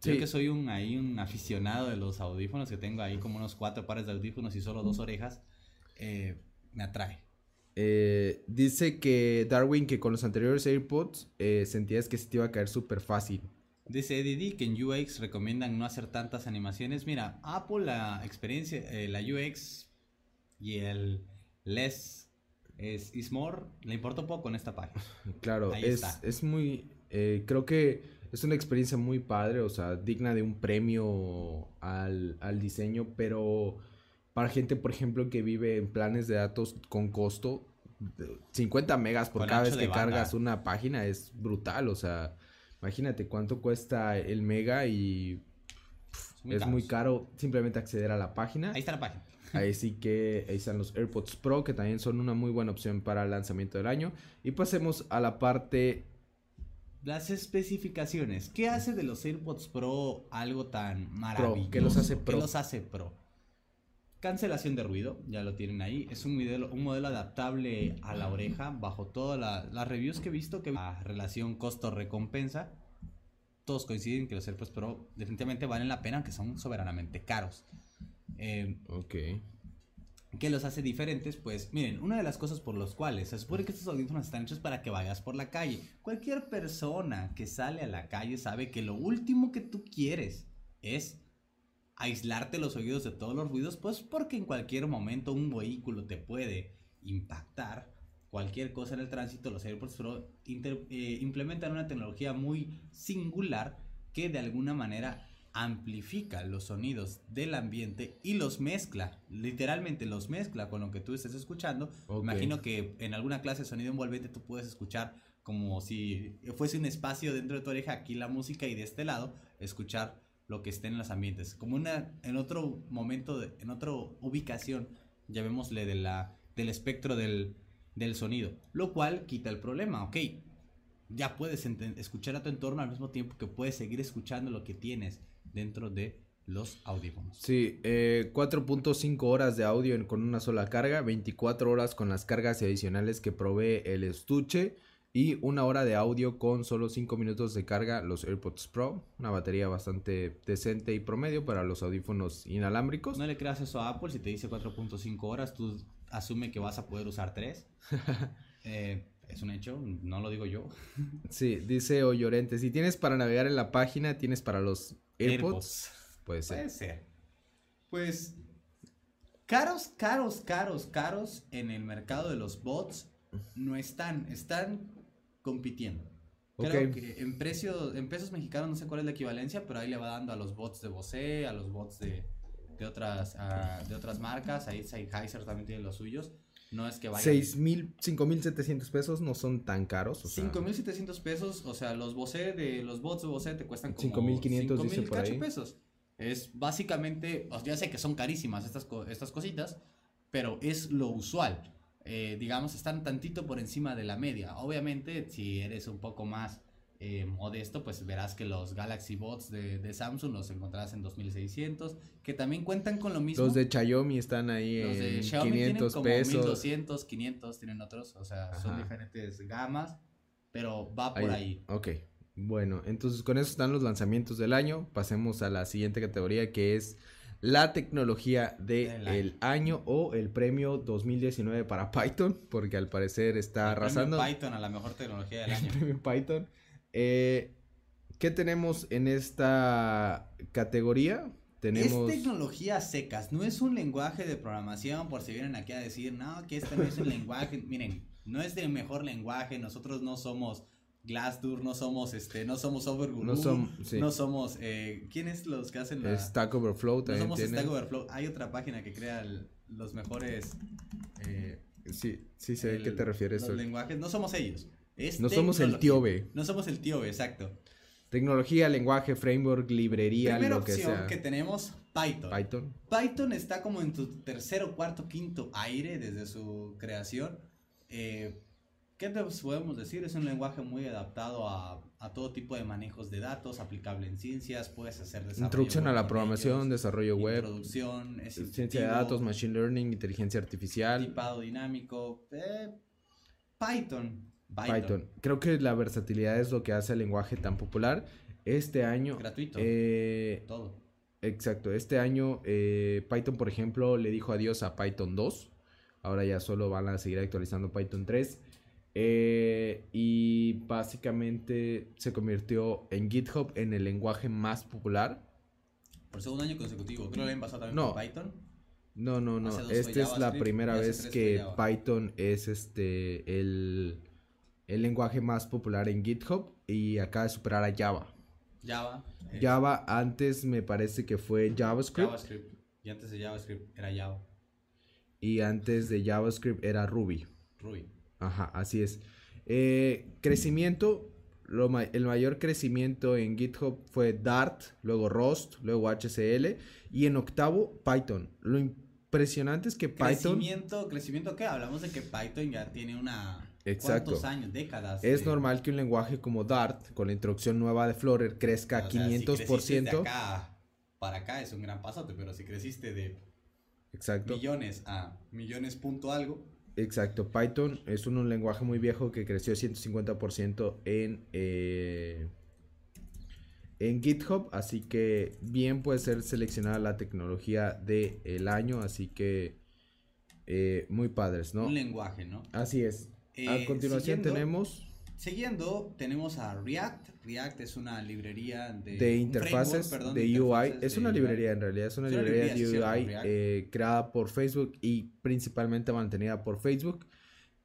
Sí. Yo que soy un ahí un aficionado de los audífonos, que tengo ahí como unos cuatro pares de audífonos y solo dos orejas, eh, me atrae. eh, dice que Darwin que con los anteriores AirPods eh, sentías que se te iba a caer súper fácil. Dice Eddie que en UX recomiendan no hacer tantas animaciones. Mira, Apple la experiencia, eh, la UX y el less es is more, le importa poco en esta página. Claro, Ahí es, está. es muy, creo que es una experiencia muy padre, o sea, digna de un premio al, al diseño, pero para gente, por ejemplo, que vive en planes de datos con costo, de 50 megas por cada vez que banda. cargas una página es brutal, o sea, imagínate cuánto cuesta el mega y es muy caro simplemente acceder a la página. Ahí está la página. Ahí sí que ahí están los AirPods Pro, que también son una muy buena opción para el lanzamiento del año. Y pasemos a la parte Las especificaciones. ¿Qué hace de los AirPods Pro algo tan maravilloso? ¿qué los hace pro? ¿Qué los hace pro? Cancelación de ruido, ya lo tienen ahí. Es un modelo, un modelo adaptable a la oreja bajo todas la- las reviews que he visto, que la relación costo-recompensa. todos coinciden que los AirPods Pro definitivamente valen la pena, aunque son soberanamente caros. Eh, Ok. ¿Qué los hace diferentes? Pues miren, una de las cosas por las cuales se supone que estos audífonos están hechos para que vayas por la calle. Cualquier persona que sale a la calle sabe que lo último que tú quieres es aislarte los oídos de todos los ruidos, pues porque en cualquier momento un vehículo te puede impactar. Cualquier cosa en el tránsito, los inter- eh, implementan una tecnología muy singular que de alguna manera amplifica los sonidos del ambiente y los mezcla, literalmente los mezcla con lo que tú estés escuchando. Imagino que en alguna clase de sonido envolvente tú puedes escuchar como si fuese un espacio dentro de tu oreja aquí la música y de este lado escuchar lo que esté en los ambientes. Como una en otro momento, de- en otra ubicación, llamémosle de la, del espectro del, del sonido, lo cual quita el problema, ok. Ya puedes escuchar a tu entorno al mismo tiempo que puedes seguir escuchando lo que tienes dentro de los audífonos. Sí, eh, 4.5 horas de audio en- con una sola carga, 24 horas con las cargas adicionales que provee el estuche y una hora de audio con solo 5 minutos de carga los AirPods Pro, una batería bastante decente y promedio para los audífonos inalámbricos. No le creas eso a Apple, si te dice 4.5 horas, tú asume que vas a poder usar 3. es un hecho, no lo digo yo. Sí, dice Ollorente, si tienes para navegar en la página, tienes para los AirPods. Puede ser. Puede ser. Pues caros, caros, caros, caros en el mercado de los bots no están, están compitiendo. Creo que en precio, en pesos mexicanos no sé cuál es la equivalencia, pero ahí le va dando a los bots de Bose, a los bots de, de otras de otras marcas, ahí Sennheiser también tiene los suyos. No es que vaya 6.000, 5.700 pesos no son tan caros. O sea, 5700 pesos, o sea, los Bose de los bots de Bose te cuestan como 5,500 dice 5,000 por cacho ahí. pesos. Es básicamente, o sea, ya sé que son carísimas estas, estas cositas, pero es lo usual. Eh, digamos, están tantito por encima de la media. Obviamente, si eres un poco más eh, modesto, pues verás que los Galaxy Bots de, de Samsung los encontrarás en 2600, que también cuentan con lo mismo. Los de Xiaomi están ahí Los de en Xiaomi 500 tienen como pesos. 1200, 500, tienen otros, o sea, son diferentes gamas, pero va por ahí. Ok. Bueno, entonces con eso están los lanzamientos del año. Pasemos a la siguiente categoría que es la tecnología del Del año. año. o el premio 2019 para Python, porque al parecer está El premio arrasando. Python a la mejor tecnología del El año. premio Python. Eh, ¿Qué tenemos en esta categoría? Tenemos... Es tecnología secas, no es un lenguaje de programación por si vienen aquí a decir, no, que este no es un lenguaje. Miren, no es del mejor lenguaje, nosotros no somos Glassdoor, no somos este, no somos Overguru, No no, som- sí. somos, eh, ¿quiénes los que hacen la... Stack Overflow no también somos tiene. Stack Overflow, hay otra página que crea el- los mejores... eh, Sí, sí sé a el- qué te refieres. Los lenguajes, no somos ellos. Es No somos el tío B. No somos el tío B, exacto. Tecnología, lenguaje, framework, librería, Primera lo que opción que tenemos, Python. Python. Python está como en tu tercero, cuarto, quinto aire desde su creación. Eh, ¿Qué te podemos decir? Es un lenguaje muy adaptado a, a todo tipo de manejos de datos, aplicable en ciencias, puedes hacer desarrollo Introducción a la programación, ellos, desarrollo web, introducción, es ciencia de datos, machine learning, inteligencia artificial. tipado dinámico, eh, Python, Python, Python. Creo que la versatilidad es lo que hace el lenguaje tan popular. Este año. gratuito, eh, todo. exacto. Este año eh, Python, por ejemplo, le dijo adiós a Python 2. Ahora ya solo van a seguir actualizando Python 3. Eh, y básicamente se convirtió en GitHub en el lenguaje más popular. Por segundo año consecutivo, creo que lo han pasado también No. con Python. No, no, no. Esta es la primera vez que. Python es este el, el lenguaje más popular en GitHub y acaba de superar a Java. Java. eh, Java antes me parece que fue JavaScript JavaScript. Y antes de JavaScript era Java. y antes de JavaScript era Ruby. Ruby. Ajá, así es. Eh, crecimiento, lo ma- el mayor crecimiento en GitHub fue Dart, luego Rust, luego HCL y en octavo Python. Lo impresionante es que Python Crecimiento, crecimiento qué? Hablamos de que Python ya tiene una Exacto. cuántos años, décadas. es de- normal que un lenguaje como Dart, con la introducción nueva de Flutter, crezca o sea, si 500%. creciste de acá para acá es un gran pasote, pero si creciste de Exacto. millones a millones punto algo, Exacto, Python es un, un lenguaje muy viejo que creció 150% en, eh, en GitHub, así que bien puede ser seleccionada la tecnología del año, así que eh, muy padres, ¿no? Un lenguaje, ¿no? Así es. A Eh, continuación siguiendo- tenemos Siguiendo, tenemos a React. React es una librería de, interfaces perdón, de UI. Es de una UI. librería en realidad, es una Es librería de UI eh, creada por Facebook y principalmente mantenida por Facebook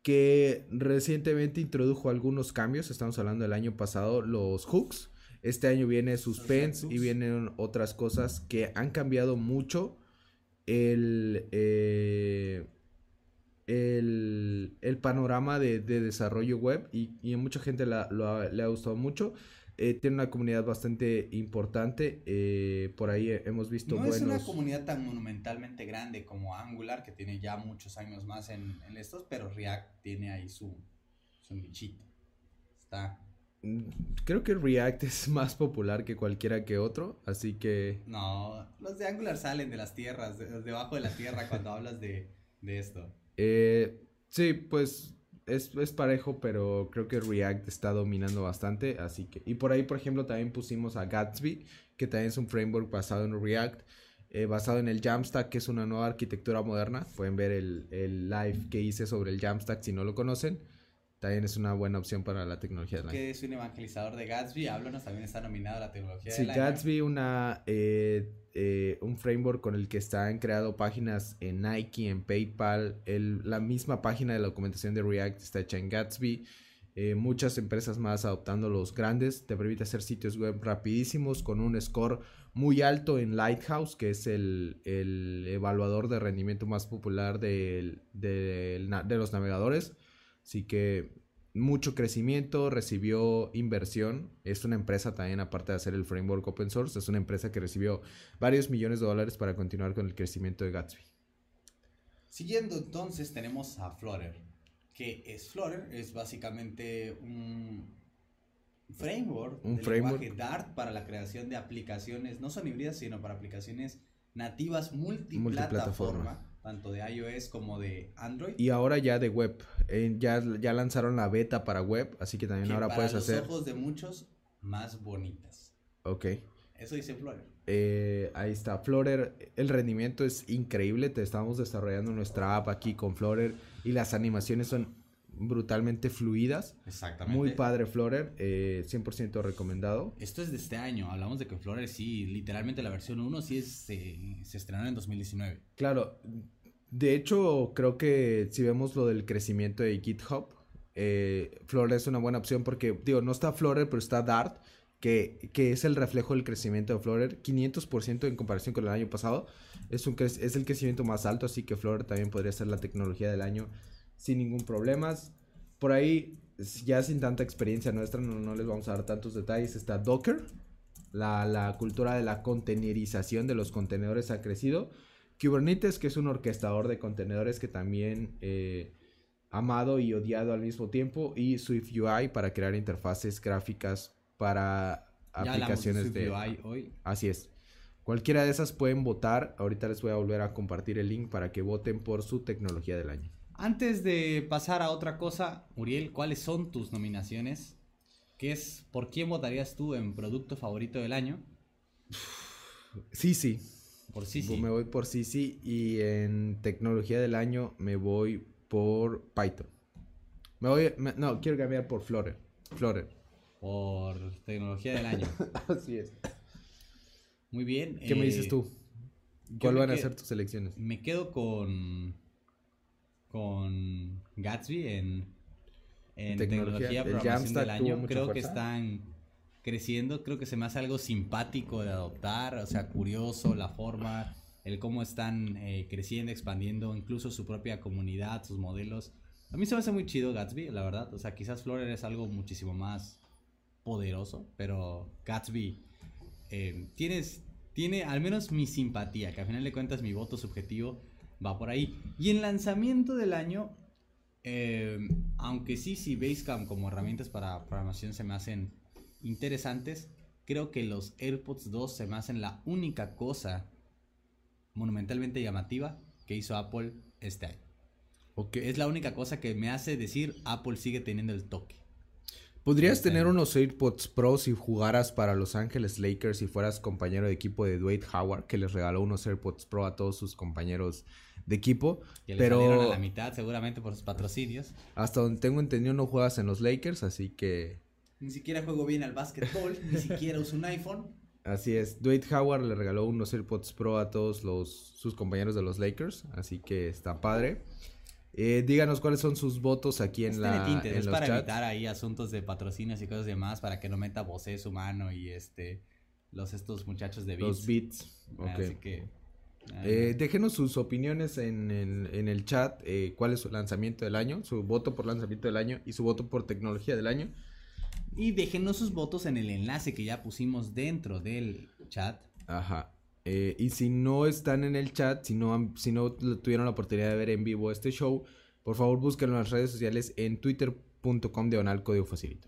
que recientemente introdujo algunos cambios. Estamos hablando del año pasado, los hooks. Este año viene suspense y vienen otras cosas que han cambiado mucho el, eh, el, el panorama de, de desarrollo web y, y a mucha gente la- lo ha- le ha gustado mucho. Eh, tiene una comunidad bastante importante. eh, por ahí he- hemos visto No buenos. es una comunidad tan monumentalmente grande como Angular, que tiene ya muchos años más en, en estos, pero React tiene ahí su, su nichito. Está. Mm, Creo que React es más popular que cualquiera que otro, así que No, los de Angular salen de las tierras, de- debajo de la tierra cuando hablas de, de esto. Eh, sí, pues es, es parejo, pero creo que React está dominando bastante, así que... Y por ahí, por ejemplo, también pusimos a Gatsby, que también es un framework basado en React, eh, basado en el Jamstack, que es una nueva arquitectura moderna. Pueden ver el, el live que hice sobre el Jamstack si no lo conocen. También es una buena opción para la tecnología del año. Que es un evangelizador de Gatsby, háblanos, también está nominado a la tecnología Sí, del año. Gatsby, una, eh, eh, un framework con el que están creado páginas en Nike, en PayPal. El- la misma página de la documentación de React está hecha en Gatsby. Eh, muchas empresas más adoptando los grandes. Te permite hacer sitios web rapidísimos con un score muy alto en Lighthouse, que es el, el evaluador de rendimiento más popular del na- de los navegadores. Así que mucho crecimiento, recibió inversión. Es una empresa también, aparte de hacer el framework open source, es una empresa que recibió varios millones de dólares para continuar con el crecimiento de Gatsby. Siguiendo entonces tenemos a Flutter. ¿Qué es Flutter? Es básicamente un framework, Un de framework. lenguaje Dart para la creación de aplicaciones, no son híbridas, sino para aplicaciones nativas multiplataforma, Multiplataforma. Tanto de iOS como de Android. Y ahora ya de web, eh, ya, ya lanzaron la beta para web, así que también que ahora para puedes los hacer... ojos de muchos más bonitas. Ok. Eso dice Flutter. Eh, ahí está, Flutter, el rendimiento es increíble, te estamos desarrollando nuestra app aquí con Flutter y las animaciones son brutalmente fluidas. Exactamente. Muy padre Flutter, eh, 100% recomendado. Esto es de este año. Hablamos de que Flutter sí, literalmente la versión 1 sí es, eh, se estrenó en 2019. Claro, de hecho creo que si vemos lo del crecimiento de GitHub, eh, Flutter es una buena opción porque, digo, no está Flutter, pero está Dart, que, que es el reflejo del crecimiento de Flutter, 500% en comparación con el año pasado. Es, un, cre- es el crecimiento más alto, así que Flutter también podría ser la tecnología del año sin ningún problema. Por ahí, ya sin tanta experiencia nuestra, no, no les vamos a dar tantos detalles, está Docker. La, la cultura de la contenerización de los contenedores ha crecido. Kubernetes, que es un orquestador de contenedores que también eh, amado y odiado al mismo tiempo. Y Swift UI para crear interfaces gráficas para Ya hablamos de aplicaciones de... Swift UI hoy. Así es. Cualquiera de esas pueden votar. Ahorita les voy a volver a compartir el link para que voten por su tecnología del año. Antes de pasar a otra cosa, Uriel, ¿cuáles son tus nominaciones? ¿Qué es, por quién votarías tú en producto favorito del año? Sí, sí. Por sí, sí. Me voy por Sisi y en tecnología del año me voy por Python. Me voy, me- no, quiero cambiar por Flutter. Flutter. Por tecnología del año. Así es. Muy bien. ¿Qué me eh, dices tú? yo ¿Cuál van a ser tus elecciones? Me quedo con. Con Gatsby en. En Tecnología. programación del año. Creo que están creciendo. Creo que se me hace algo simpático de adoptar. O sea, curioso la forma. El cómo están eh, creciendo, expandiendo incluso su propia comunidad, sus modelos. A mí se me hace muy chido Gatsby, la verdad. O sea, quizás Flutter es algo muchísimo más poderoso, pero Gatsby eh, tienes, tiene al menos mi simpatía, que al final de cuentas mi voto subjetivo va por ahí. Y en lanzamiento del año, eh, aunque sí, sí, Basecamp como herramientas para programación se me hacen interesantes, creo que los AirPods 2 se me hacen la única cosa monumentalmente llamativa que hizo Apple este año. Ok. Es la única cosa que me hace decir Apple sigue teniendo el toque. Podrías Este, tener unos AirPods Pro si jugaras para Los Ángeles Lakers y fueras compañero de equipo de Dwight Howard, que les regaló unos AirPods Pro a todos sus compañeros de equipo. Que le pero salieron a la mitad seguramente por sus patrocinios. hasta donde tengo entendido no juegas en los Lakers, así que Ni siquiera juego bien al básquetbol, ni siquiera uso un iPhone. así es. Dwight Howard le regaló unos AirPods Pro a todos los, sus compañeros de los Lakers, así que está padre. Eh, díganos cuáles son sus votos aquí en, Es la, en es los para chats. evitar ahí asuntos de patrocinios y cosas demás para que no meta Bosé su mano y este los estos muchachos de Beats. Los beats. ok. Así que Eh, déjenos sus opiniones en, el- en el chat. eh, ¿Cuál es su lanzamiento del año? Su voto por lanzamiento del año y su voto por tecnología del año. y déjenos sus votos en el enlace que ya pusimos dentro del chat. Ajá. Eh, y si no están en el chat, si no, han- si no tuvieron la oportunidad de ver en vivo este show, por favor búsquenlo en las redes sociales en twitter.com diagonal código facilito.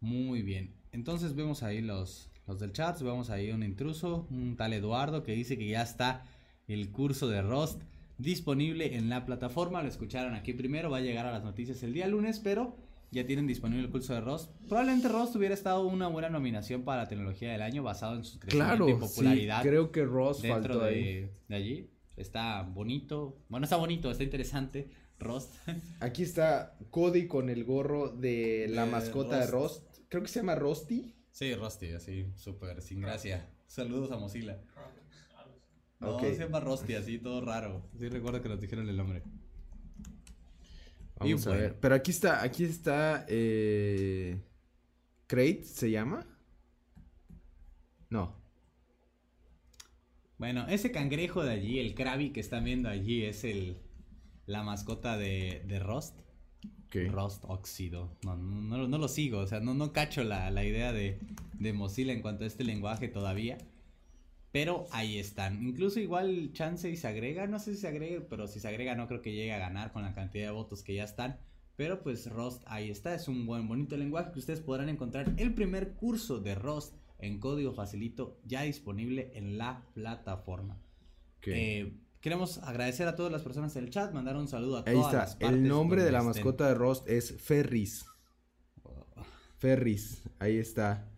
Muy bien. Entonces vemos ahí los, los del chat. Vemos ahí un intruso, un tal Eduardo que dice que ya está el curso de Rust disponible en la plataforma. Lo escucharon aquí primero. Va a llegar a las noticias el día lunes, pero ya tienen disponible el curso de Rust. Probablemente Rust hubiera estado una buena nominación para la tecnología del año basado en su crecimiento y Claro, sí, popularidad creo que Ross dentro faltó ahí. de, de allí. Está bonito. Bueno, está bonito, está interesante. Rust. Aquí está Cody con el gorro de la De mascota de Rost. Rost. Creo que se llama Rusty. Sí, Rusty, así, súper, sin gracia. Saludos a Mozilla. No, Ok. se llama Rusty, así, todo raro. Sí recuerdo que nos dijeron el nombre. Vamos Y a bueno. ver. Pero aquí está, aquí está. Eh... Crate se llama. No. Bueno, ese cangrejo de allí, el Krabby que están viendo allí, es el la mascota de, de Rust. Rust óxido. No, no, no, no lo sigo, o sea, no, no cacho la, la idea de, de Mozilla en cuanto a este lenguaje todavía. Pero ahí están. Incluso igual chance y se agrega, no sé si se agrega, pero si se agrega no creo que llegue a ganar con la cantidad de votos que ya están. Pero pues Rust ahí está, es un buen bonito lenguaje que ustedes podrán encontrar el primer curso de Rust en código facilito ya disponible en la plataforma. Eh, queremos agradecer a todas las personas del chat, mandar un saludo a Ahí todas está. las partes El nombre de la estén. mascota de Rost es Ferris. Ferris. Ahí está.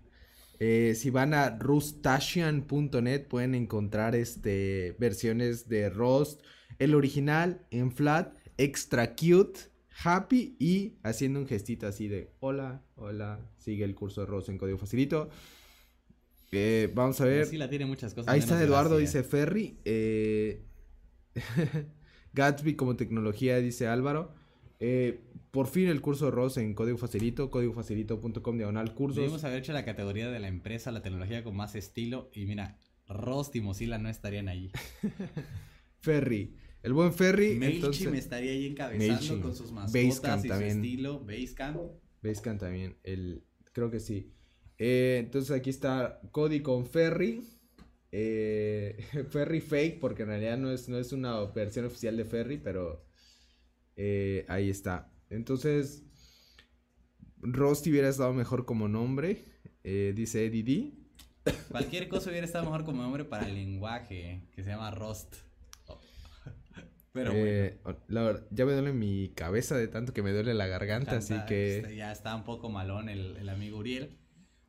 Eh, si van a rustashian.net pueden encontrar este versiones de Rost, el original en flat, extra cute, happy y haciendo un gestito así de hola, hola, sigue el curso de Rost en código facilito. Eh, vamos a ver. Sí, la tiene muchas cosas. Ahí está Eduardo, gracia. dice Ferry. eh, Gatsby como tecnología, dice Álvaro. Eh, por fin el curso de Ross en código facilito, códigofacilito.com diagonal cursos. Debimos haber hecho la categoría de la empresa, la tecnología con más estilo. Y mira, Rost y Mozilla no estarían allí. Ferry. El buen Ferry. MailChimp estaría ahí encabezando MailChimp. con sus Basecamp mascotas y su estilo. Basecamp. Basecamp también. El, creo que sí. Eh, entonces aquí está Cody con Ferry. Eh, Ferry fake, porque en realidad no es, no es una versión oficial de Ferry, pero eh, ahí está. Entonces, Rusty hubiera estado mejor como nombre, eh, dice Eddie D. Cualquier cosa hubiera estado mejor como nombre para el lenguaje, que se llama Rust. Pero bueno. La verdad, ya me duele mi cabeza de tanto que me duele la garganta, así que... este, ya está un poco malón el, el amigo Uriel.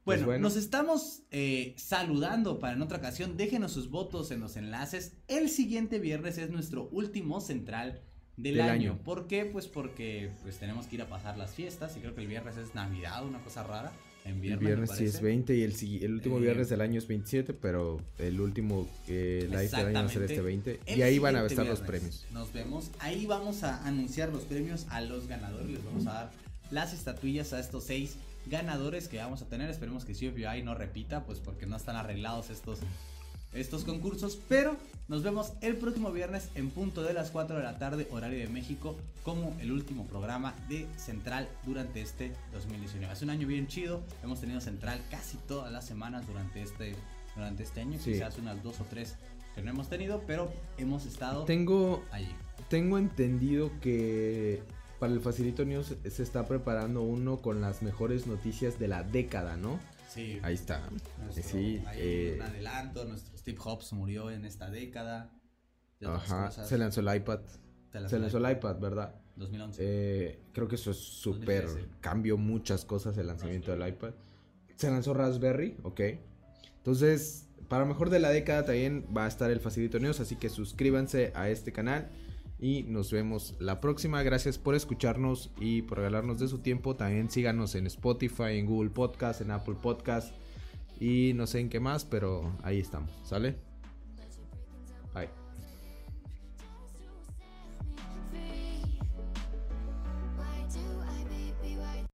Pues Bueno, nos estamos eh, saludando para en otra ocasión. Déjenos sus votos en los enlaces. El siguiente viernes es nuestro último central del, Del año. año. ¿Por qué? Pues porque pues tenemos que ir a pasar las fiestas. Y creo que el viernes es Navidad, una cosa rara. En El viernes, viernes sí es parece. 20 y el, el último Eh, viernes del año es 27, pero el último eh, live del año va a ser este 20. El y ahí van a estar los viernes premios. Nos vemos. Ahí vamos a anunciar los premios a los ganadores. Les vamos a dar las estatuillas a estos seis ganadores que vamos a tener. Esperemos que CFBI no repita, pues porque no están arreglados estos, estos concursos. Pero nos vemos el próximo viernes en punto de las 4 de la tarde, horario de México, como el último programa de Central durante este 2019. Hace un año bien chido. Hemos tenido Central casi todas las semanas durante este, durante este año. Sí. Quizás unas dos o tres que no hemos tenido, pero hemos estado Tengo, allí. tengo entendido que para el Facilito News se está preparando uno con las mejores noticias de la década, ¿no? Sí. Ahí está. Nuestro- sí, ahí eh, un adelanto, nuestro Steve Jobs murió en esta década. Ajá, cosas. se lanzó el iPad. Se lanzó Se el lanzó el iPad, ¿verdad? 2011. Eh, creo que eso es súper. 2013. Cambió muchas cosas el lanzamiento del iPad. Se lanzó Raspberry, ok. Entonces, para mejor de la década también va a estar el Facilito News. Así que suscríbanse a este canal. Y nos vemos la próxima. Gracias por escucharnos y por regalarnos de su tiempo. También síganos en Spotify, en Google Podcast, en Apple Podcast. Y no sé en qué más, pero ahí estamos. ¿Sale?